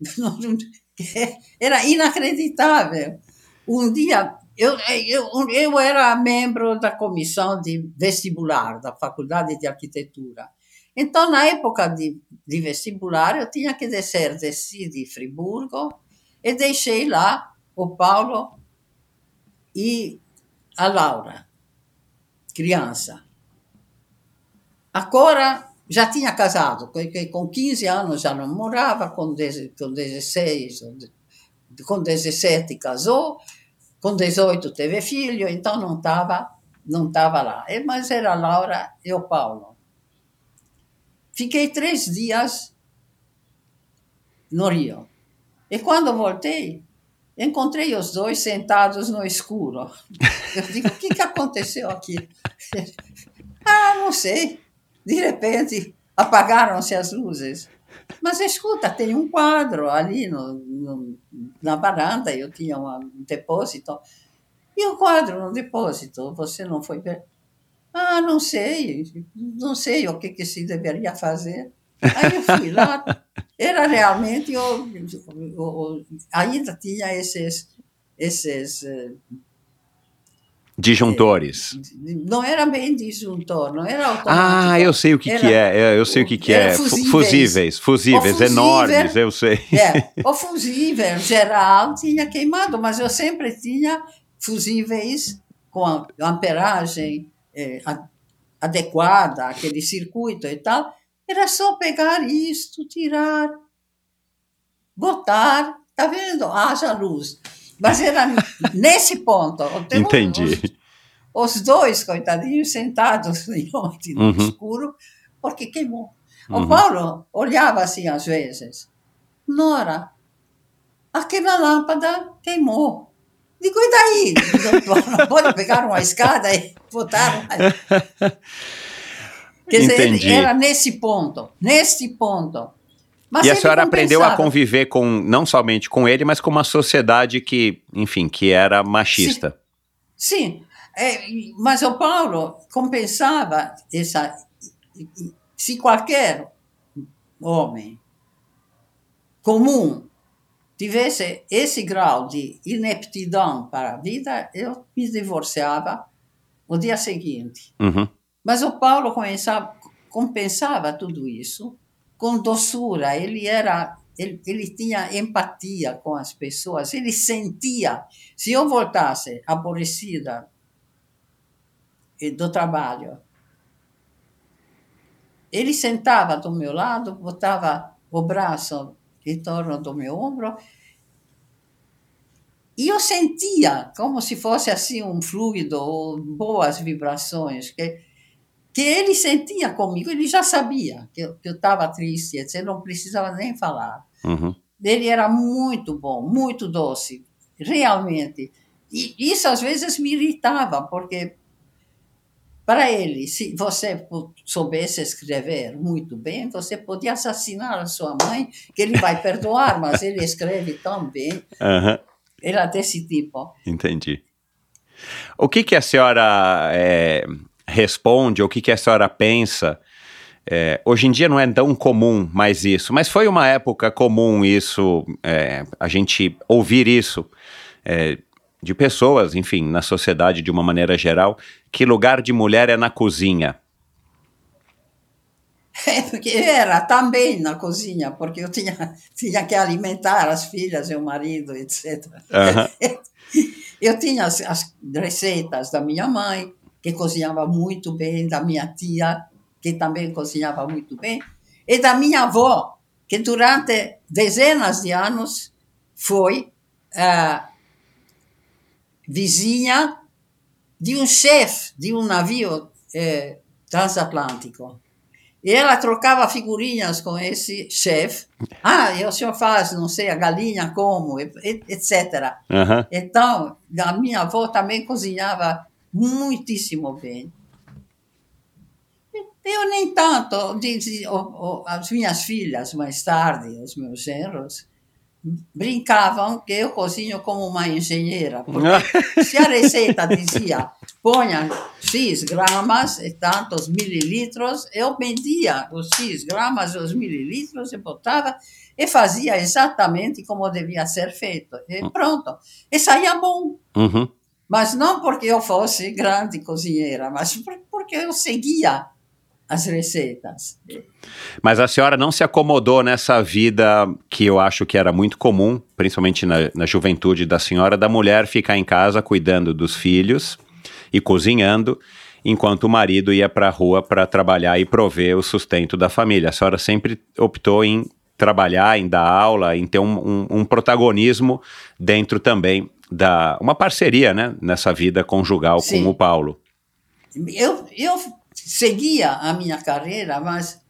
[laughs] Era inacreditável. Um dia, eu, eu, eu era membro da comissão de vestibular da Faculdade de Arquitetura. Então, na época de, de vestibular, eu tinha que descer, desci de Friburgo e deixei lá o Paulo e a Laura, criança. Agora já tinha casado, com 15 anos já não morava, com 16, com 17 casou, com 18 teve filho, então não estava não tava lá. Mas era a Laura e o Paulo. Fiquei três dias no Rio. E quando voltei, encontrei os dois sentados no escuro. Eu digo, o que, que aconteceu aqui? [laughs] ah, não sei. De repente, apagaram-se as luzes. Mas escuta, tem um quadro ali no, no, na varanda, eu tinha um depósito. E o quadro no depósito, você não foi ver? Ah, não sei, não sei o que, que se deveria fazer. Aí eu fui lá, era realmente, eu, eu, eu ainda tinha esses, esses eh, Disjuntores. Não era bem disjuntor, não era automático. Ah, eu sei o que, era, que é, eu sei o que, que é. Fusíveis, fusíveis, fusíveis enormes, eu sei. É, o fusível geral tinha queimado, mas eu sempre tinha fusíveis com amperagem é, adequada, aquele circuito e tal. Era só pegar isto, tirar, botar, tá vendo? Haja luz. Mas era [laughs] nesse ponto. Entendi. Os, os, dois, coitadinhos, sentados [laughs] no uhum. escuro, porque queimou. Uhum. O Paulo olhava assim às vezes. Nora, aquela lâmpada queimou. Digo, e daí? Doutor, [laughs] pode pegar uma escada e botar. Quer dizer, Entendi. era nesse ponto, nesse ponto. Mas e a senhora aprendeu a conviver com não somente com ele, mas com uma sociedade que, enfim, que era machista. Sim, sim. É, mas o Paulo compensava essa. Se qualquer homem comum tivesse esse grau de ineptidão para a vida, eu me divorciava no dia seguinte. Uhum. Mas o Paulo compensava tudo isso com doçura, ele era ele, ele, tinha empatia com as pessoas, ele sentia. Se eu voltasse aborrecida do trabalho, ele sentava do meu lado, botava o braço em torno do meu ombro e eu sentia como se fosse assim um fluido boas vibrações que que ele sentia comigo, ele já sabia que eu estava triste, etc. Não precisava nem falar. Uhum. Ele era muito bom, muito doce, realmente. E isso às vezes me irritava, porque para ele, se você soubesse escrever muito bem, você podia assassinar a sua mãe, que ele vai perdoar, mas ele escreve tão bem. Uhum. Era desse tipo. Entendi. O que, que a senhora é, responde, ou o que, que a senhora pensa É, hoje em dia não é tão comum mais isso, mas foi uma época comum isso, é, a gente ouvir isso é, de pessoas, enfim, na sociedade de uma maneira geral, que lugar de mulher é na cozinha. [laughs] É, porque era também na cozinha, porque eu tinha, [laughs] tinha que alimentar as filhas e o marido, etc. Aham. [laughs] Eu tinha as, as receitas da minha mãe, que cozinhava muito bem, da minha tia, que também cozinhava muito bem, e da minha avó, que durante dezenas de anos foi ah, vizinha de um chefe de um navio eh, transatlântico. E ela trocava figurinhas com esse chefe. Ah, e o senhor faz, não sei, a galinha como, etc. Aham. Então, a minha avó também cozinhava muitíssimo bem. Eu nem tanto, as minhas filhas, mais tarde, os meus genros, brincavam que eu cozinho como uma engenheira. Porque [laughs] se a receita dizia ponha X gramas e tantos mililitros, eu media os X gramas e os mililitros e botava e fazia exatamente como devia ser feito. E pronto. E saía bom. Uhum. Mas não porque eu fosse grande cozinheira, mas por- porque eu seguia as receitas. Mas a senhora não se acomodou nessa vida que eu acho que era muito comum, principalmente na, na juventude da senhora, da mulher ficar em casa cuidando dos filhos e cozinhando, enquanto o marido ia para a rua para trabalhar e prover o sustento da família. A senhora sempre optou em trabalhar, em dar aula, em ter um, um- um protagonismo dentro também da. uma parceria, né, nessa vida conjugal Sim. com o Paulo. Eu, eu seguia a minha carreira, mas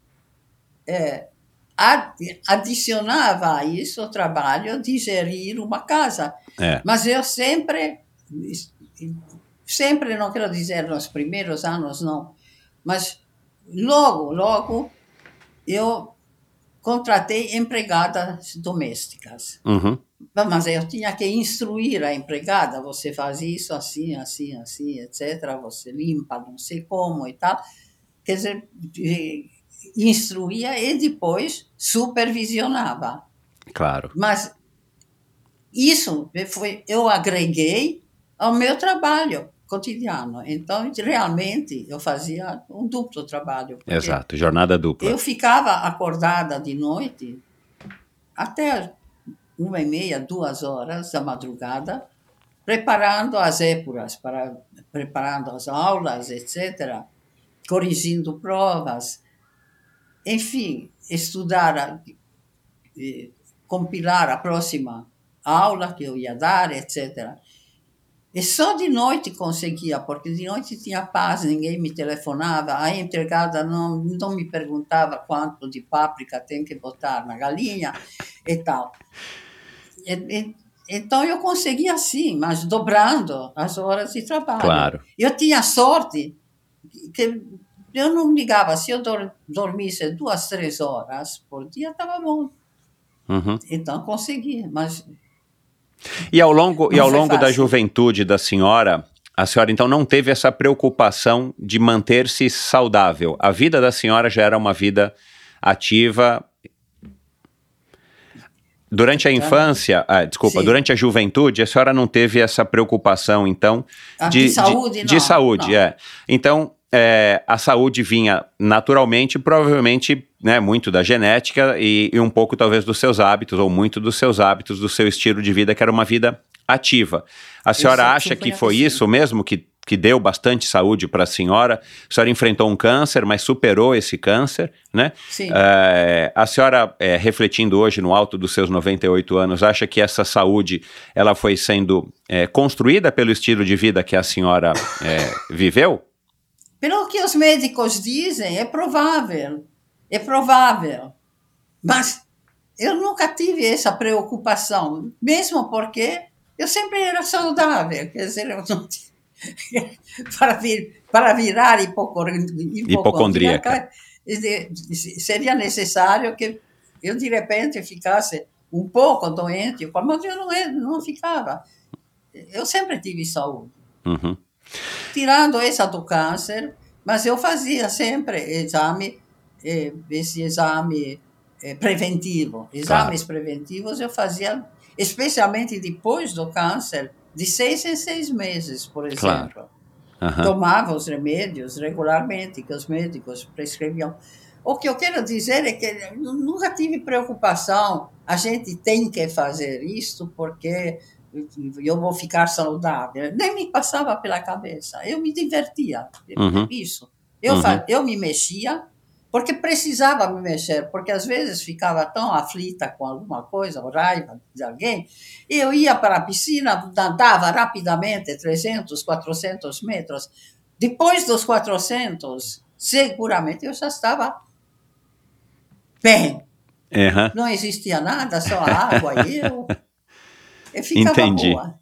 é, ad- adicionava a isso o trabalho de gerir uma casa. É. Mas eu sempre, sempre, não quero dizer nos primeiros anos, não, mas logo, logo eu contratei empregadas domésticas. Uhum. Mas eu tinha que instruir a empregada, você faz isso assim, assim, assim, etc. Você limpa, não sei como e tal. Quer dizer, instruía e depois supervisionava. Claro. Mas isso foi, eu agreguei ao meu trabalho cotidiano. Então, realmente, eu fazia um duplo trabalho. Exato, jornada dupla. Eu ficava acordada de noite até uma e meia, duas horas da madrugada, preparando as épuras, para, preparando as aulas, etc., corrigindo provas, enfim, estudar, a- eh, compilar a próxima aula que eu ia dar, etc. E só de noite conseguia, porque de noite tinha paz, ninguém me telefonava, a empregada não, não me perguntava quanto de páprica tem que botar na galinha e tal. E- e- então eu conseguia assim, mas dobrando as horas de trabalho. Claro. Eu tinha sorte que eu não ligava, se eu dor, dormisse duas, três horas por dia, estava bom. Uhum. Então consegui, mas E ao longo, e ao longo da juventude da senhora, a senhora então não teve essa preocupação de manter-se saudável. A vida da senhora já era uma vida ativa. Durante a infância, ah, desculpa, Sim. durante a juventude, a senhora não teve essa preocupação, então, Ah, de saúde, de não, saúde, não. é. Então, é, a saúde vinha naturalmente, provavelmente, né, muito da genética e, e um pouco talvez dos seus hábitos, ou muito dos seus hábitos, do seu estilo de vida, que era uma vida ativa. A senhora acha que foi assim. isso mesmo que, que deu bastante saúde para a senhora? A senhora enfrentou um câncer, mas superou esse câncer, né? sim. É, a senhora, é, refletindo hoje no alto dos seus 98 anos, acha que essa saúde ela foi sendo é, construída pelo estilo de vida que a senhora viveu? Pelo que os médicos dizem, é provável. É provável. Mas eu nunca tive essa preocupação, mesmo porque eu sempre era saudável. Quer dizer, eu não tinha- [laughs] para, vir, para virar hipocondríaca, seria necessário que eu, de repente, ficasse um pouco doente, mas eu não, é- não ficava. Eu sempre tive saúde Uhum. tirando essa do câncer, mas eu fazia sempre exame eh, esse exame eh, preventivo. Exames preventivos eu fazia, especialmente depois do câncer, de seis em seis meses, por Claro. exemplo. Aham. Tomava os remédios regularmente que os médicos prescreviam. O que eu quero dizer é que nunca tive preocupação. A gente tem que fazer isto porque eu vou ficar saudável. Nem me passava pela cabeça. Eu me divertia. Uhum. Isso. Eu, Uhum. eu me mexia porque precisava me mexer, porque às vezes ficava tão aflita com alguma coisa, ou raiva de alguém, e eu ia para a piscina, nadava rapidamente 300, 400 metros. Depois dos 400, seguramente eu já estava bem. Aham. Não existia nada, só água e eu. [laughs] Eu ficava Entendi. boa.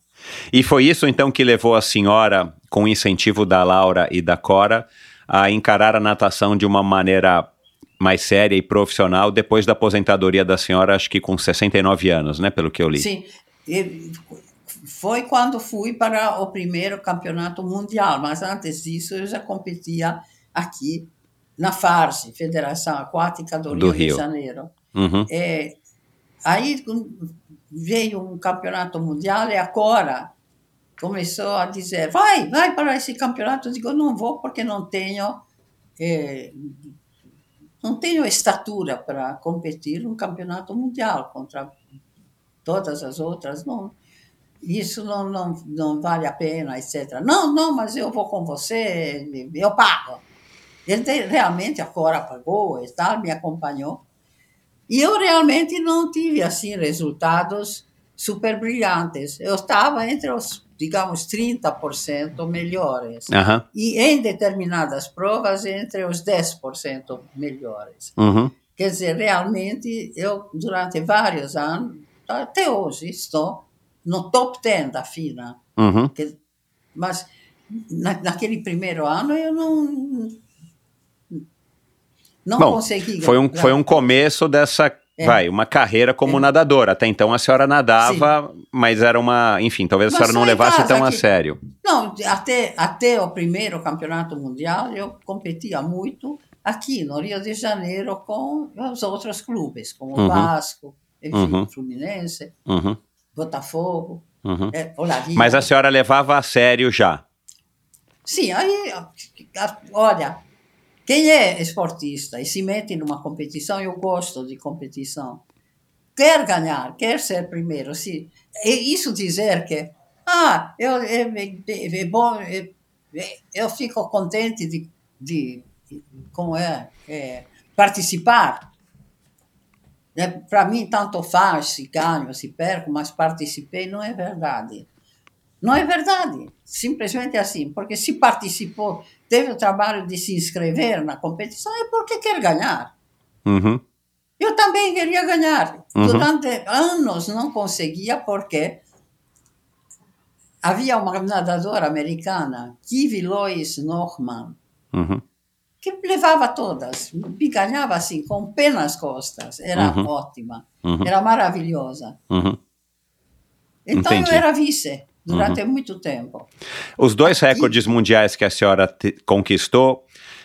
E foi isso então que levou a senhora, com o incentivo da Laura e da Cora, a encarar a natação de uma maneira mais séria e profissional depois da aposentadoria da senhora, acho que com 69 anos, né? Pelo que eu li. Sim. Foi quando fui para o primeiro campeonato mundial, mas antes disso eu já competia aqui na FARSE, Federação Aquática do, Do Rio, Rio. de Janeiro. Uhum. É, aí veio um campeonato mundial e a Cora começou a dizer, vai, vai para esse campeonato. Eu digo, não vou porque não tenho, é, não tenho estatura para competir num campeonato mundial contra todas as outras. Não, isso não, não, não vale a pena, etc. Não, não, mas eu vou com você, eu pago. Ele te- realmente, a Cora pagou e tal, me acompanhou. E eu realmente não tive, assim, resultados super brilhantes. Eu estava entre os, digamos, 30% melhores. E em determinadas provas, entre os 10% melhores. Uhum. Quer dizer, realmente, eu, durante vários anos, até hoje, estou no top 10 da FINA. Uhum. Que- Mas na, naquele primeiro ano eu não não Bom, consegui. Foi um, foi um começo dessa, É. vai, uma carreira como É. nadadora. Até então a senhora nadava, mas era uma, enfim, talvez a Mas senhora não levasse tão a sério. Não, até até o primeiro campeonato mundial eu competia muito aqui no Rio de Janeiro com os outros clubes, como Uhum. o Vasco, enfim, Uhum. Fluminense, Uhum. Botafogo, Uhum. é, Olaria. Mas a senhora levava a sério já. Sim, aí, a- a- olha, quem é esportista e se mete numa competição, eu gosto de competição. Quer ganhar, quer ser primeiro. Se, é isso dizer que, ah, eu, é, é- é bom, é- é- eu fico contente de, de como é, é, participar. Para mim, tanto faz se ganho, se perco, mas participei, não é verdade. Não é verdade. Simplesmente assim. Porque se participou, teve o trabalho de se inscrever na competição, é porque quer ganhar. Uhum. Eu também queria ganhar. Uhum. Durante anos não conseguia, porque havia uma nadadora americana, Kivi Lois Norman, Uhum. que levava todas, e ganhava assim, com o pé nas costas. Era Uhum. ótima, Uhum. era maravilhosa. Uhum. Então Entendi. eu era vice durante muito tempo. Os dois recordes mundiais que a senhora te- conquistou,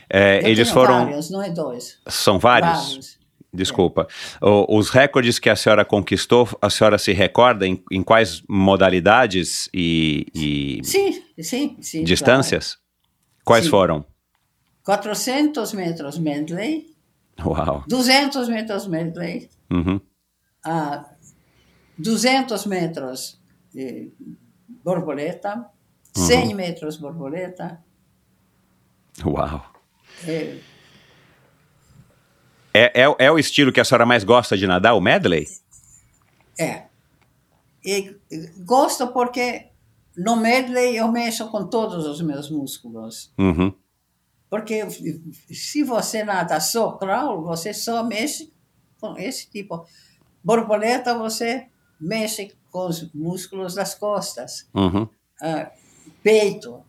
é, eles foram. vários, não é dois. São vários? Vários. Desculpa. O- os recordes que a senhora conquistou, a senhora se recorda em, em quais modalidades e, e Sim, sim, sim. distâncias? Quais Sim. foram? claro. 400 metros medley, Uau. 200 metros medley, Uhum. ah, 200 metros de borboleta, Uhum. 100 metros borboleta. Uau. eh, É, é, é o estilo que a senhora mais gosta de nadar, o medley? É. E gosto porque no medley eu mexo com todos os meus músculos. Uhum. Porque se você nada só crawl, você só mexe com esse tipo. Borboleta, você mexe com os músculos das costas. Uhum. Ah, peito,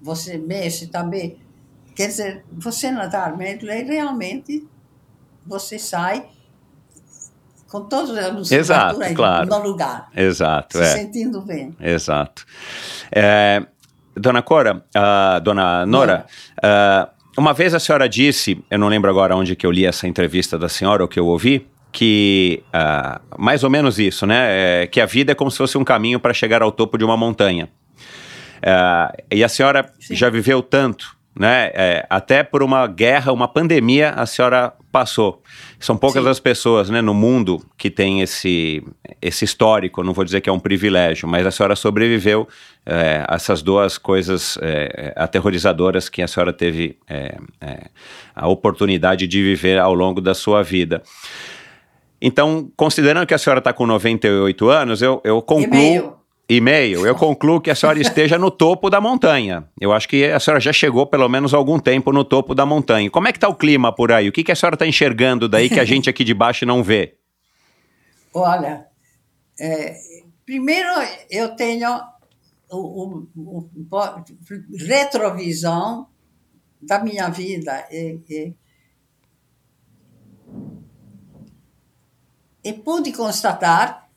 você mexe também. Quer dizer, você nadar medley, realmente você sai com toda a musculatura Exato, em- claro. no lugar, Exato, se é. sentindo bem. Exato. É, dona Cora, ah, dona Nora, ah, uma vez a senhora disse, eu não lembro agora onde que eu li essa entrevista da senhora ou que eu ouvi, que uh, mais ou menos isso, né? É, que a vida é como se fosse um caminho para chegar ao topo de uma montanha. Uh, e a senhora Sim. já viveu tanto, né? É, até por uma guerra, uma pandemia, a senhora passou. São poucas Sim. as pessoas né, no mundo que têm esse, esse histórico, não vou dizer que é um privilégio, mas a senhora sobreviveu é, a essas duas coisas é, aterrorizadoras que a senhora teve é, é a oportunidade de viver ao longo da sua vida. Então, considerando que a senhora está com 98 anos, eu, eu concluo e-mail, eu concluo que a senhora [laughs] esteja no topo da montanha. Eu acho que a senhora já chegou pelo menos algum tempo no topo da montanha. Como é que está o clima por aí? O que, que a senhora está enxergando daí que a gente aqui de baixo não vê? [laughs] Olha, é, primeiro eu tenho o, o, o, retrovisão da minha vida e, e, e pude constatar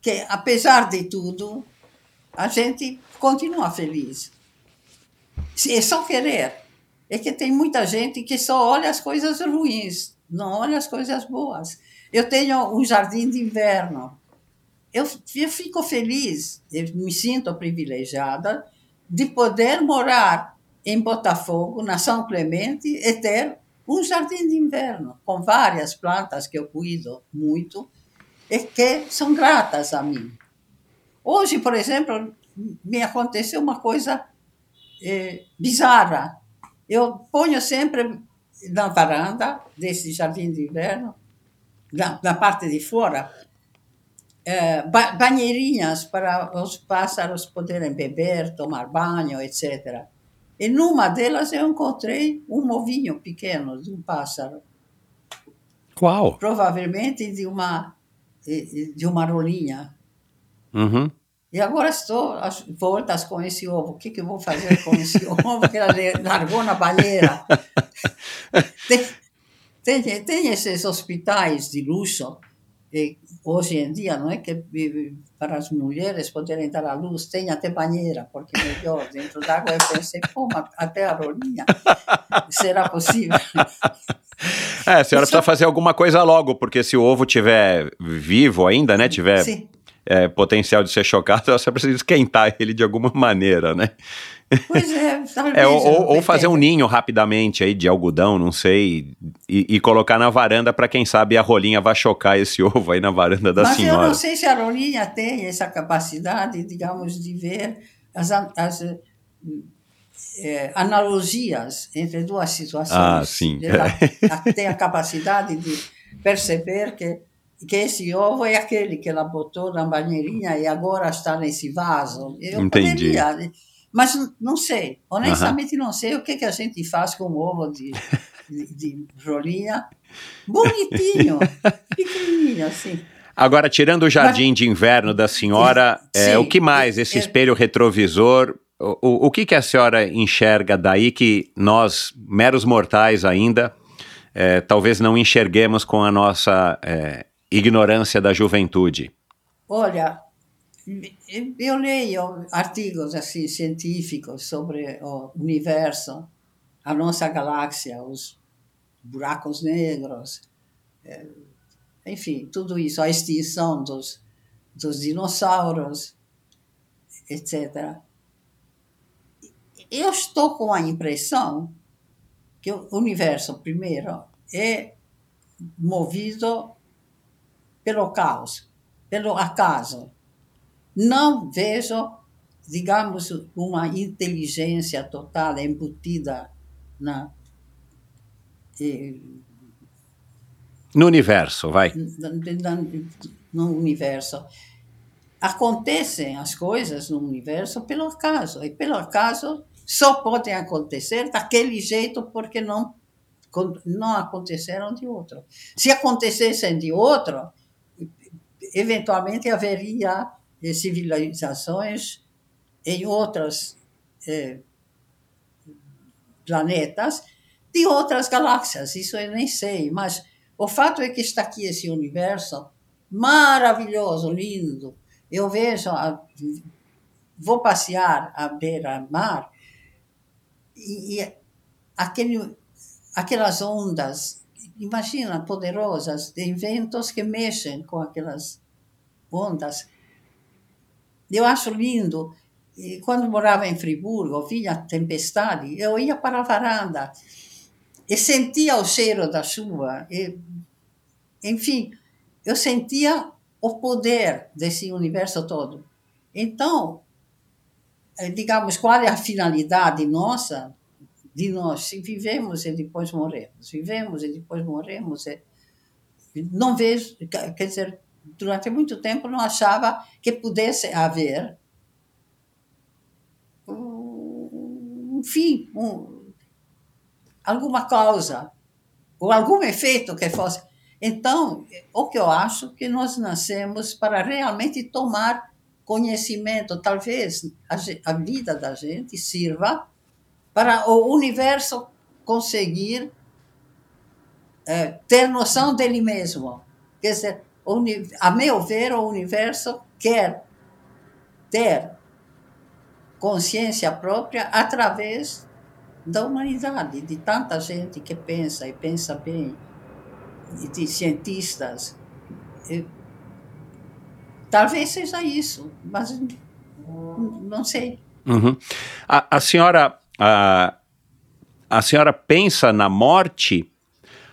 que, apesar de tudo, a gente continua feliz. É só querer. É que tem muita gente que só olha as coisas ruins, não olha as coisas boas. Eu tenho um jardim de inverno. Eu, eu fico feliz, eu me sinto privilegiada de poder morar em Botafogo, na São Clemente, e ter um jardim de inverno com várias plantas que eu cuido muito e que são gratas a mim. Hoje, por exemplo, me aconteceu uma coisa é, bizarra. Eu ponho sempre na varanda desse jardim de inverno, na, na parte de fora, é, banheirinhas para os pássaros poderem beber, tomar banho, etc. E numa delas eu encontrei um ovinho pequeno de um pássaro. Qual? Provavelmente de uma de uma rolinha. Uhum. E agora estou às voltas com esse ovo. O que, que eu vou fazer com esse [laughs] ovo que ela largou na banheira? [laughs] tem, tem, tem esses hospitais de luxo, e hoje em dia, não é que para as mulheres poderem dar à luz, tem até banheira, porque melhor, dentro d'água eu pensei, como até a rolinha, será possível? [laughs] É, a senhora Isso... precisa fazer alguma coisa logo, porque se o ovo tiver vivo ainda, né, tiver. É, potencial de ser chocado, [laughs] você precisa esquentar ele de alguma maneira, né? Pois é, é ou, ou fazer um ninho rapidamente aí de algodão, não sei, e, e colocar na varanda para quem sabe a rolinha vai chocar esse [laughs] ovo aí na varanda da Mas senhora. Mas eu não sei se a rolinha tem essa capacidade, digamos, de ver as, as é, analogias entre duas situações. Ah, sim. Ela tem a capacidade de perceber que, que esse ovo é aquele que ela botou na banheirinha e agora está nesse vaso. Eu Entendi. Poderia, mas não sei, honestamente não sei o que, que a gente faz com ovo de, de, de rolinha. Bonitinho, [laughs] pequenininho assim. Agora, tirando o jardim mas, de inverno da senhora, sim, é, o que mais? Esse é, espelho retrovisor, o, o que, que a senhora enxerga daí que nós, meros mortais ainda, é, talvez não enxerguemos com a nossa é, ignorância da juventude? Olha, eu leio artigos assim científicos sobre o universo, a nossa galáxia, os buracos negros, é, enfim, tudo isso, a extinção dos, dos dinossauros, etc. Eu estou com a impressão que o universo, primeiro, é movido pelo caos, pelo acaso não vejo, digamos, uma inteligência total embutida na. no universo, vai. No universo. Acontecem as coisas no universo pelo acaso. E pelo acaso só podem acontecer daquele jeito porque não, não aconteceram de outro. Se acontecessem de outro, eventualmente haveria de civilizações em outros eh, planetas de outras galáxias. Isso eu nem sei, mas o fato é que está aqui esse universo maravilhoso, lindo. Eu vejo, a, vou passear à beira-mar e, e aquele, aquelas ondas, imagina, poderosas, de ventos que mexem com aquelas ondas. Eu acho lindo. E quando morava em Friburgo, vinha tempestade, eu ia para a varanda e sentia o cheiro da chuva. E, enfim, eu sentia o poder desse universo todo. Então, eh, digamos, qual é a finalidade nossa de nós? Se vivemos e depois morremos, vivemos e depois morremos. Não vejo, quer dizer, durante muito tempo não achava que pudesse haver um fim, um, alguma causa ou algum efeito que fosse. Então, o que eu acho que nós nascemos para realmente tomar conhecimento, talvez a, a vida da gente sirva para o universo conseguir é, ter noção dele mesmo. Quer dizer, a meu ver, o universo quer ter consciência própria através da humanidade, de tanta gente que pensa e pensa bem, e de cientistas. Talvez seja isso, mas não sei. Uhum. A, a, senhora, a, a senhora pensa na morte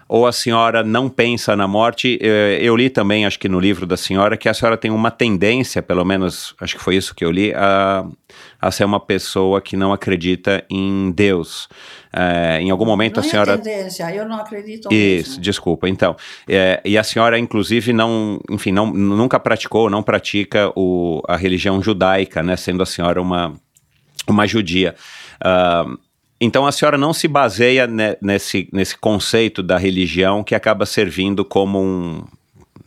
ou a senhora não pensa na morte? Eh, eu li também, acho que no livro da senhora, que a senhora tem uma tendência, pelo menos acho que foi isso que eu li, a, a ser uma pessoa que não acredita em Deus. É, em algum momento não a senhora. É tendência, eu não acredito Isso, mesmo. desculpa. Então, é, e a senhora, inclusive, não, enfim, não, nunca praticou, não pratica o, a religião judaica, né? Sendo a senhora uma, uma judia. Uh, então a senhora não se baseia nesse, nesse conceito da religião que acaba servindo como um,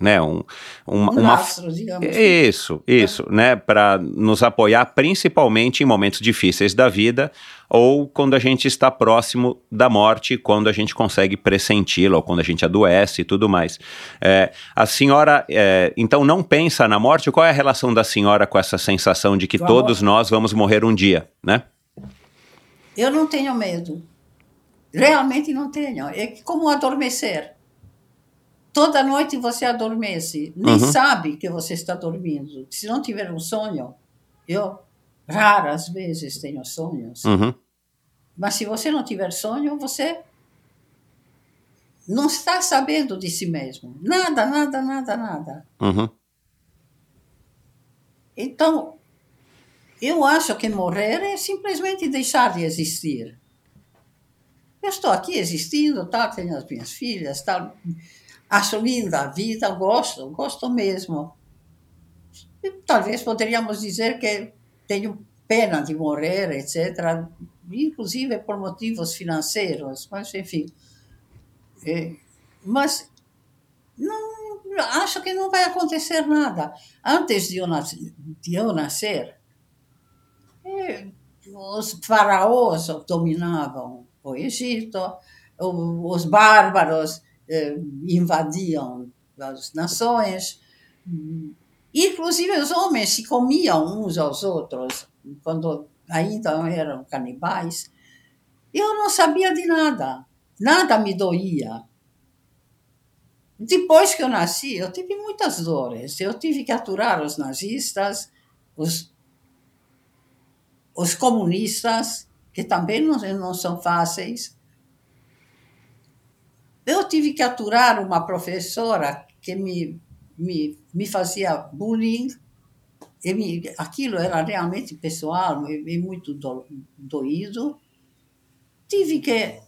né, um, um, um lastro, digamos. Isso, isso, é. né, para nos apoiar principalmente em momentos difíceis da vida ou quando a gente está próximo da morte, quando a gente consegue pressenti-la ou quando a gente adoece e tudo mais. É, a senhora, é, então, não pensa na morte? Qual é a relação da senhora com essa sensação de que todos nós vamos morrer um dia, né? Eu não tenho medo. Realmente não tenho. É como adormecer. Toda noite você adormece, nem uhum. sabe que você está dormindo. Se não tiver um sonho, eu raras vezes tenho sonhos. Uhum. Mas se você não tiver sonho, você não está sabendo de si mesmo. Nada, nada, nada, nada. Uhum. Então, eu acho que morrer é simplesmente deixar de existir. Eu estou aqui existindo, tá? tenho as minhas filhas, tá? acho linda a vida, gosto, gosto mesmo. Talvez poderíamos dizer que tenho pena de morrer, etc., inclusive por motivos financeiros, mas enfim. É, mas não, acho que não vai acontecer nada. Antes de eu de eu nascer os faraós dominavam o Egito, os bárbaros eh, invadiam as nações, inclusive os homens se comiam uns aos outros, quando ainda eram canibais. Eu não sabia de nada, nada me doía. Depois que eu nasci, eu tive muitas dores. Eu tive que aturar os nazistas, os os comunistas, que também não, não são fáceis. Eu tive que aturar uma professora que me, me, me fazia bullying, e me, aquilo era realmente pessoal e, muito do, doído. Tive que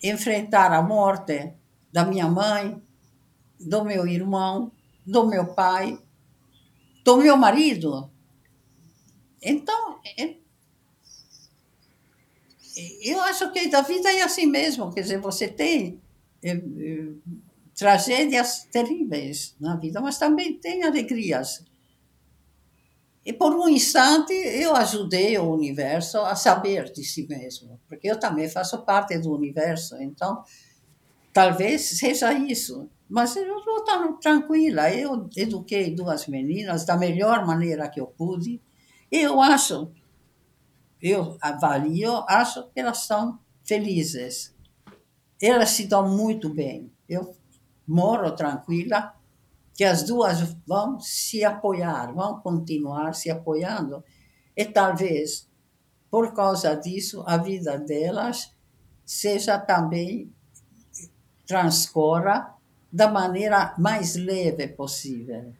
enfrentar a morte da minha mãe, do meu irmão, do meu pai, do meu marido. Então, eu acho que a vida é assim mesmo, quer dizer, você tem é, é, tragédias terríveis na vida, mas também tem alegrias. E por um instante eu ajudei o universo a saber de si mesmo, porque eu também faço parte do universo, então talvez seja isso. Mas eu estou tranquila, eu eduquei duas meninas da melhor maneira que eu pude, e eu acho eu avalio, acho que elas são felizes. Elas se dão muito bem. Eu moro tranquila, que as duas vão se apoiar, vão continuar se apoiando. E talvez, por causa disso, a vida delas seja também transcorra da maneira mais leve possível.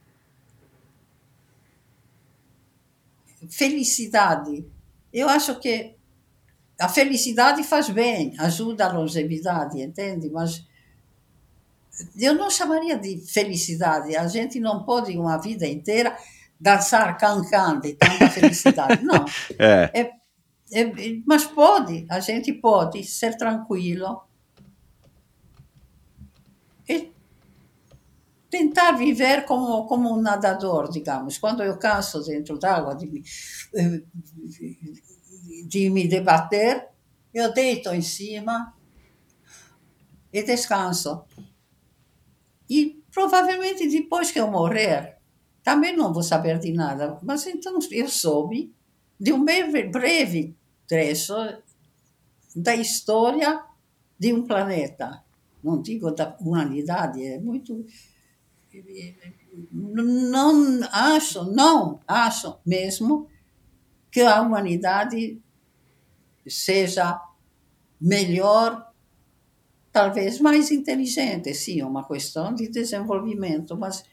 Felicidade. Eu acho que a felicidade faz bem, ajuda a longevidade, entende? Mas eu não chamaria de felicidade. A gente não pode uma vida inteira dançar cancan de tanta felicidade. [laughs] Não. É. É, é, mas pode, a gente pode ser tranquilo tentar viver como, como um nadador, digamos. Quando eu canso dentro d'água de, me- de me debater, eu deito em cima e descanso. E provavelmente depois que eu morrer, também não vou saber de nada. Mas então eu soube de um breve, breve trecho da história de um planeta. Não digo da humanidade, é muito. Não acho, não acho mesmo que a humanidade seja melhor, talvez mais inteligente, sim, é uma questão de desenvolvimento, mas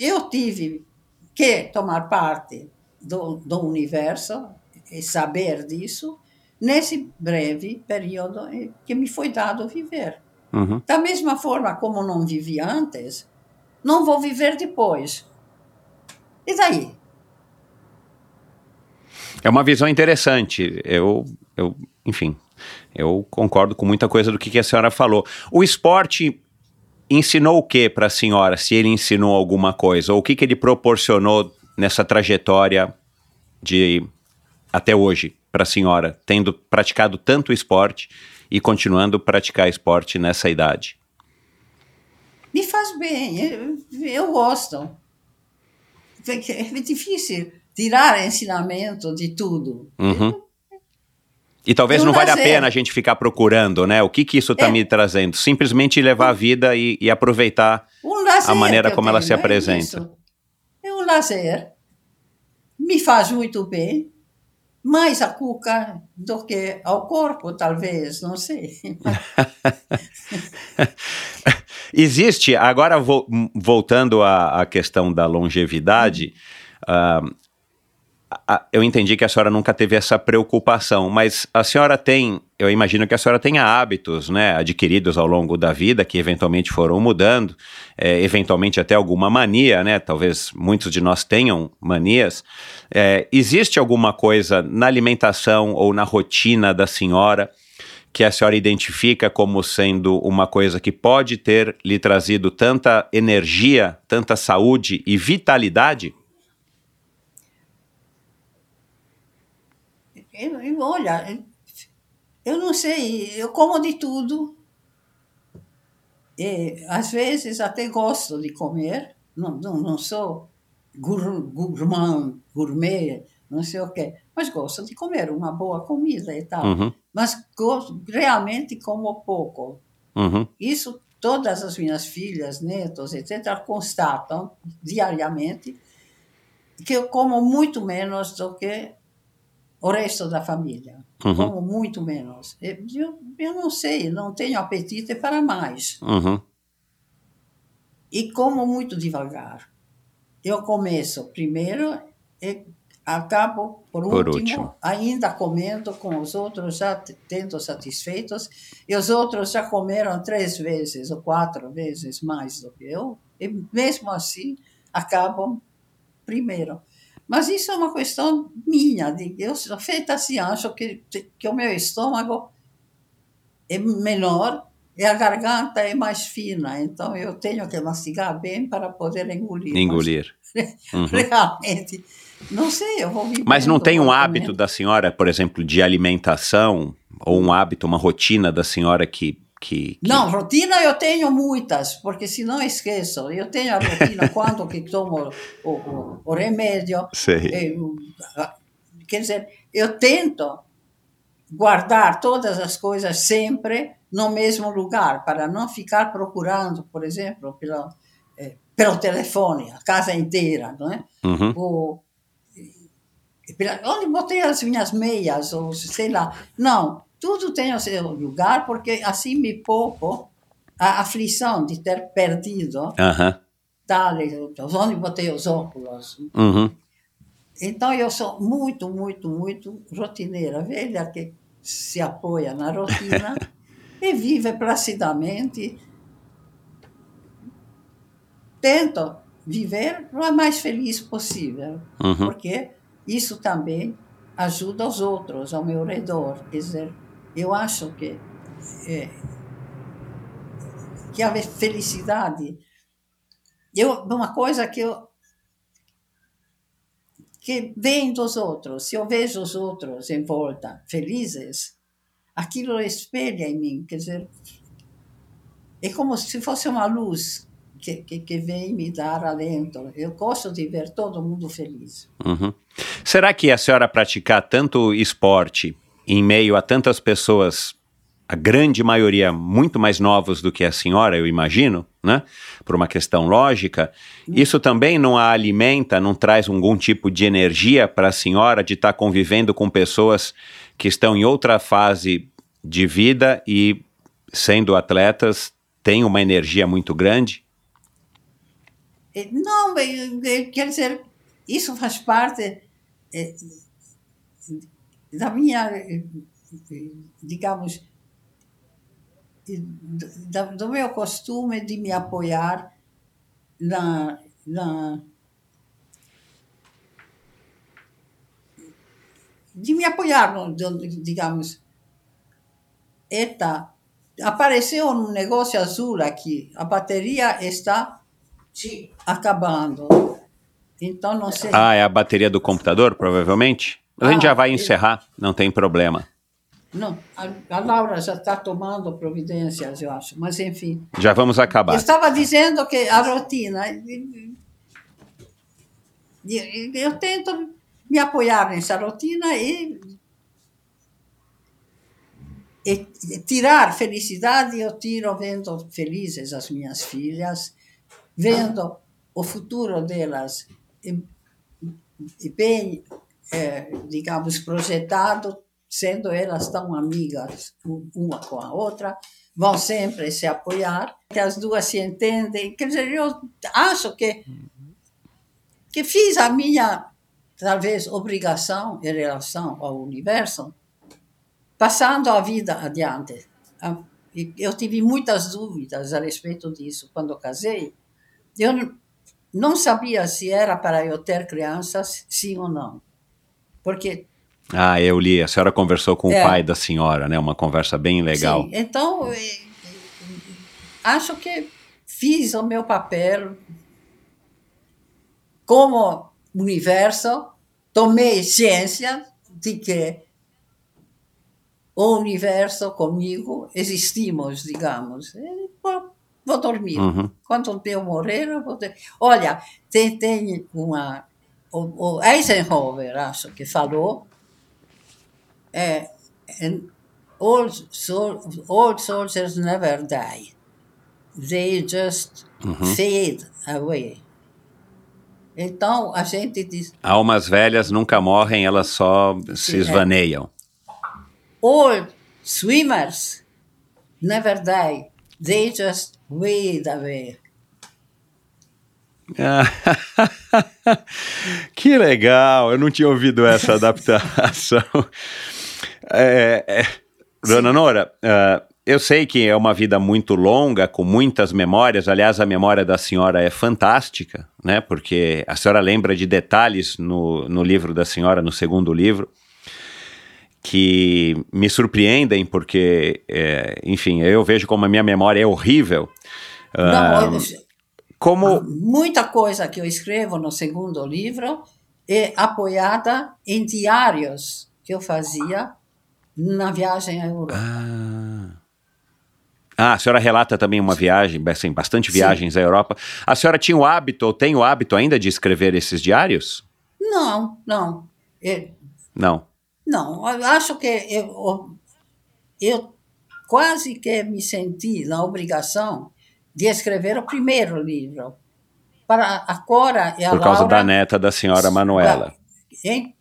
eu tive que tomar parte do, do universo e saber disso nesse breve período que me foi dado viver. Uhum. Da mesma forma como não vivi antes, não vou viver depois. E daí? É uma visão interessante. Eu, eu, enfim, eu concordo com muita coisa do que, que a senhora falou. O esporte ensinou o que para a senhora, se ele ensinou alguma coisa? Ou o que, que ele proporcionou nessa trajetória de até hoje para a senhora, tendo praticado tanto esporte e continuando a praticar esporte nessa idade? Me faz bem, eu, eu gosto. É difícil tirar ensinamento de tudo. Uhum. E talvez não valha a pena a gente ficar procurando, né? O que que isso está É. me trazendo? Simplesmente levar a vida e, e aproveitar Um a maneira como ela tenho, se é apresenta. isso. É um lazer. Me faz muito bem. Mais a cuca do que ao corpo, talvez, não sei. [laughs] Existe, agora voltando à, questão da longevidade, a- eu entendi que a senhora nunca teve essa preocupação, mas a senhora tem, eu imagino que a senhora tenha hábitos, né, adquiridos ao longo da vida, que eventualmente foram mudando, eh, eventualmente até alguma mania, né, talvez muitos de nós tenham manias. Eh, existe alguma coisa na alimentação ou na rotina da senhora que a senhora identifica como sendo uma coisa que pode ter lhe trazido tanta energia, tanta saúde e vitalidade? Eu, eu- olha, eu não sei, eu como de tudo. E, às vezes até gosto de comer, não, não, não sou gour- gourmand, gourmet, não sei o quê, mas gosto de comer uma boa comida e tal. Uhum, Mas gosto, realmente como pouco. uhum, Isso todas as minhas filhas, netos, etc., constatam diariamente que eu como muito menos do que o resto da família. Uhum. Como muito menos. Eu, eu, não sei, não tenho apetite para mais. uhum, E como muito devagar. Eu começo primeiro e acabo por, Por último, último. ainda comendo com os outros já tendo satisfeitos, e os outros já comeram três vezes ou quatro vezes mais do que eu, e mesmo assim acabam primeiro. Mas isso é uma questão minha, de, eu sou feita assim, acho que, que o meu estômago é menor e a garganta é mais fina, então eu tenho que mastigar bem para poder engolir. Engolir. [laughs] Uhum. Realmente, não sei, eu vou vivendo. Mas não tem um hábito da senhora, por exemplo, de alimentação, ou um hábito, uma rotina da senhora que, que, que... Não, rotina eu tenho muitas, porque senão esqueço. Eu tenho a rotina [laughs] quando que tomo o, o, o remédio. Sei. Eu, quer dizer, eu tento guardar todas as coisas sempre no mesmo lugar, para não ficar procurando, por exemplo, pelo, eh, pelo telefone, a casa inteira, não é? Uhum. Pela, onde botei as minhas meias, ou sei lá. Não, tudo tem o seu lugar, porque assim me poupo a aflição de ter perdido Aham. tal, onde botei os óculos. Uhum. Então eu sou muito, muito, muito rotineira, velha que se apoia na rotina [laughs] e vive placidamente. Tento viver o mais feliz possível, Uhum. porque isso também ajuda os outros ao meu redor. Quer dizer, eu acho que é, que a felicidade eu uma coisa que eu que vem dos outros. Se eu vejo os outros em volta felizes, aquilo espelha em mim. Quer dizer, é como se fosse uma luz que, que, que vem me dar alento. Eu gosto de ver todo mundo feliz. Uhum. Será que a senhora praticar tanto esporte em meio a tantas pessoas, a grande maioria muito mais novos do que a senhora, eu imagino, né? Por uma questão lógica, isso também não a alimenta, não traz algum tipo de energia para a senhora de estar convivendo com pessoas que estão em outra fase de vida e, sendo atletas, têm uma energia muito grande? E, Não, quer dizer, isso faz parte eh, da minha, eh, eh, digamos, da- do meu costume de me apoiar na, na de me apoiar, no- do- digamos, Eita, apareceu um negócio azul aqui, a bateria está acabando. Então, não sei. Ah, é a bateria do computador, provavelmente? A gente Ah, já vai encerrar, não tem problema. Não, a, a Laura já está tomando providências, eu acho. Mas, enfim. Já vamos Eu acabar. estava dizendo que a rotina. Eu tento me apoiar nessa rotina e, e tirar felicidade. Eu tiro vendo felizes as minhas filhas, vendo o futuro delas e, e bem, eh, digamos, projetado, sendo elas tão amigas uma com a outra vão sempre se apoiar, que as duas se entendem. Quer dizer, eu acho que, que fiz a minha, talvez, obrigação em relação ao universo, passando a vida adiante. Ah, Eu tive muitas dúvidas a respeito disso quando casei. Eu não sabia se era para eu ter crianças, sim ou não. Porque Ah, eu li. A senhora conversou com É. o pai da senhora, né? Uma conversa bem legal. Sim, então, acho que fiz o meu papel como universo, tomei ciência de que o universo comigo existimos, digamos. E, pô, vou dormir. Uhum. Quando eu morrer, eu vou ter... Olha, tem, tem uma... O, o Eisenhower, acho que falou, é, old, old soldiers never die. They just fade away. Então, a gente diz, Almas velhas nunca morrem, elas só se é. esvaneiam. old swimmers never die. They just wade away. [laughs] que legal! Eu não tinha ouvido essa adaptação. [laughs] É, é, Dona Nora, ah, eu sei que é uma vida muito longa, com muitas memórias. Aliás, a memória da senhora é fantástica, né? Porque a senhora lembra de detalhes no, no livro da senhora, no segundo livro, que me surpreendem, porque, é, enfim, eu vejo como a minha memória é horrível. Não, eu- como. muita coisa que eu escrevo no segundo livro é apoiada em diários que eu fazia na viagem à Europa. Ah, Ah, a senhora relata também uma viagem, assim, bastante viagens à Europa. A senhora tinha o hábito, ou tem o hábito ainda de escrever esses diários? Não, não. Eu, Não. não, acho que eu, eu quase que me senti na obrigação de escrever o primeiro livro. Para a Cora e a Por causa Laura, da neta da senhora Manuela. Hein?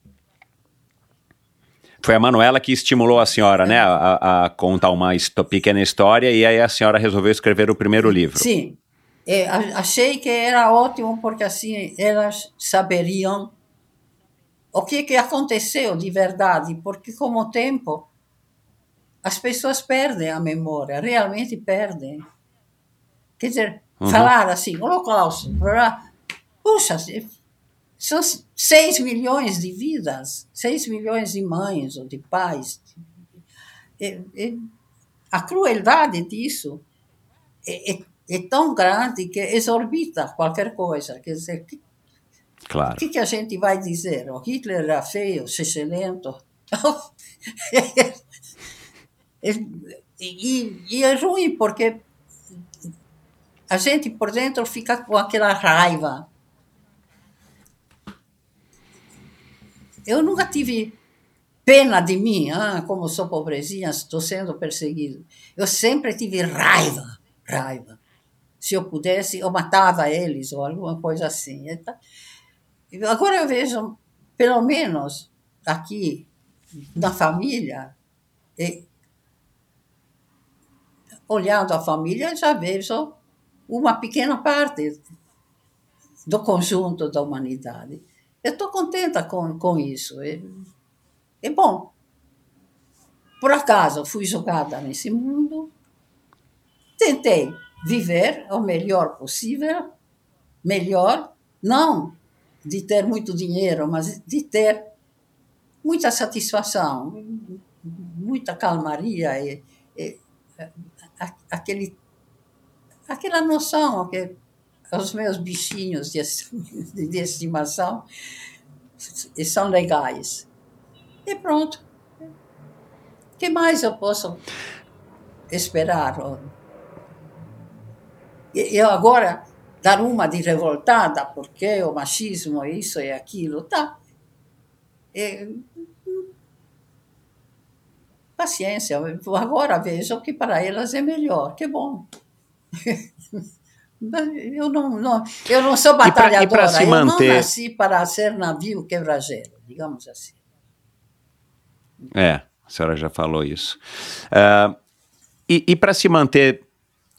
Foi a Manuela que estimulou a senhora, né, a, a- contar uma pequena história e aí a senhora resolveu escrever o primeiro livro. Sim. É, achei que era ótimo porque assim elas saberiam o que, que aconteceu de verdade, porque com o tempo as pessoas perdem a memória, realmente perdem. Quer dizer, Uhum. falar assim, holocausto, puxa, são 6 milhões de vidas, 6 milhões de mães ou de pais. É- é- a crueldade disso é, é- é tão grande que exorbita qualquer coisa. Quer dizer, o que, Claro. que, que a gente vai dizer? O Hitler era feio, excelente. [laughs] e, e é ruim porque a gente por dentro fica com aquela raiva. Eu nunca tive pena de mim, ah, como sou pobrezinha, estou sendo perseguido. Eu sempre tive raiva, raiva. Se eu pudesse, eu matava eles ou alguma coisa assim. Então, Agora eu vejo, pelo menos aqui na família, e, olhando a família, já vejo uma pequena parte do conjunto da humanidade. Eu estou contenta com, com isso. É, é bom. Por acaso, fui jogada nesse mundo, tentei viver o melhor possível, melhor, não de ter muito dinheiro, mas de ter muita satisfação, muita calmaria e, e a, aquele aquela noção que os meus bichinhos de, [laughs] de estimação são legais. E pronto. O que mais eu posso esperar? Eu agora dar uma de revoltada, porque o machismo, isso e aquilo, tá. Paciência, agora vejo que para elas é melhor, que bom. [laughs] Eu não, não, eu não sou batalhadora, e pra, e pra eu manter... não nasci para ser navio quebra-gelo, digamos assim. É, a senhora já falou isso. Uh, e e para se manter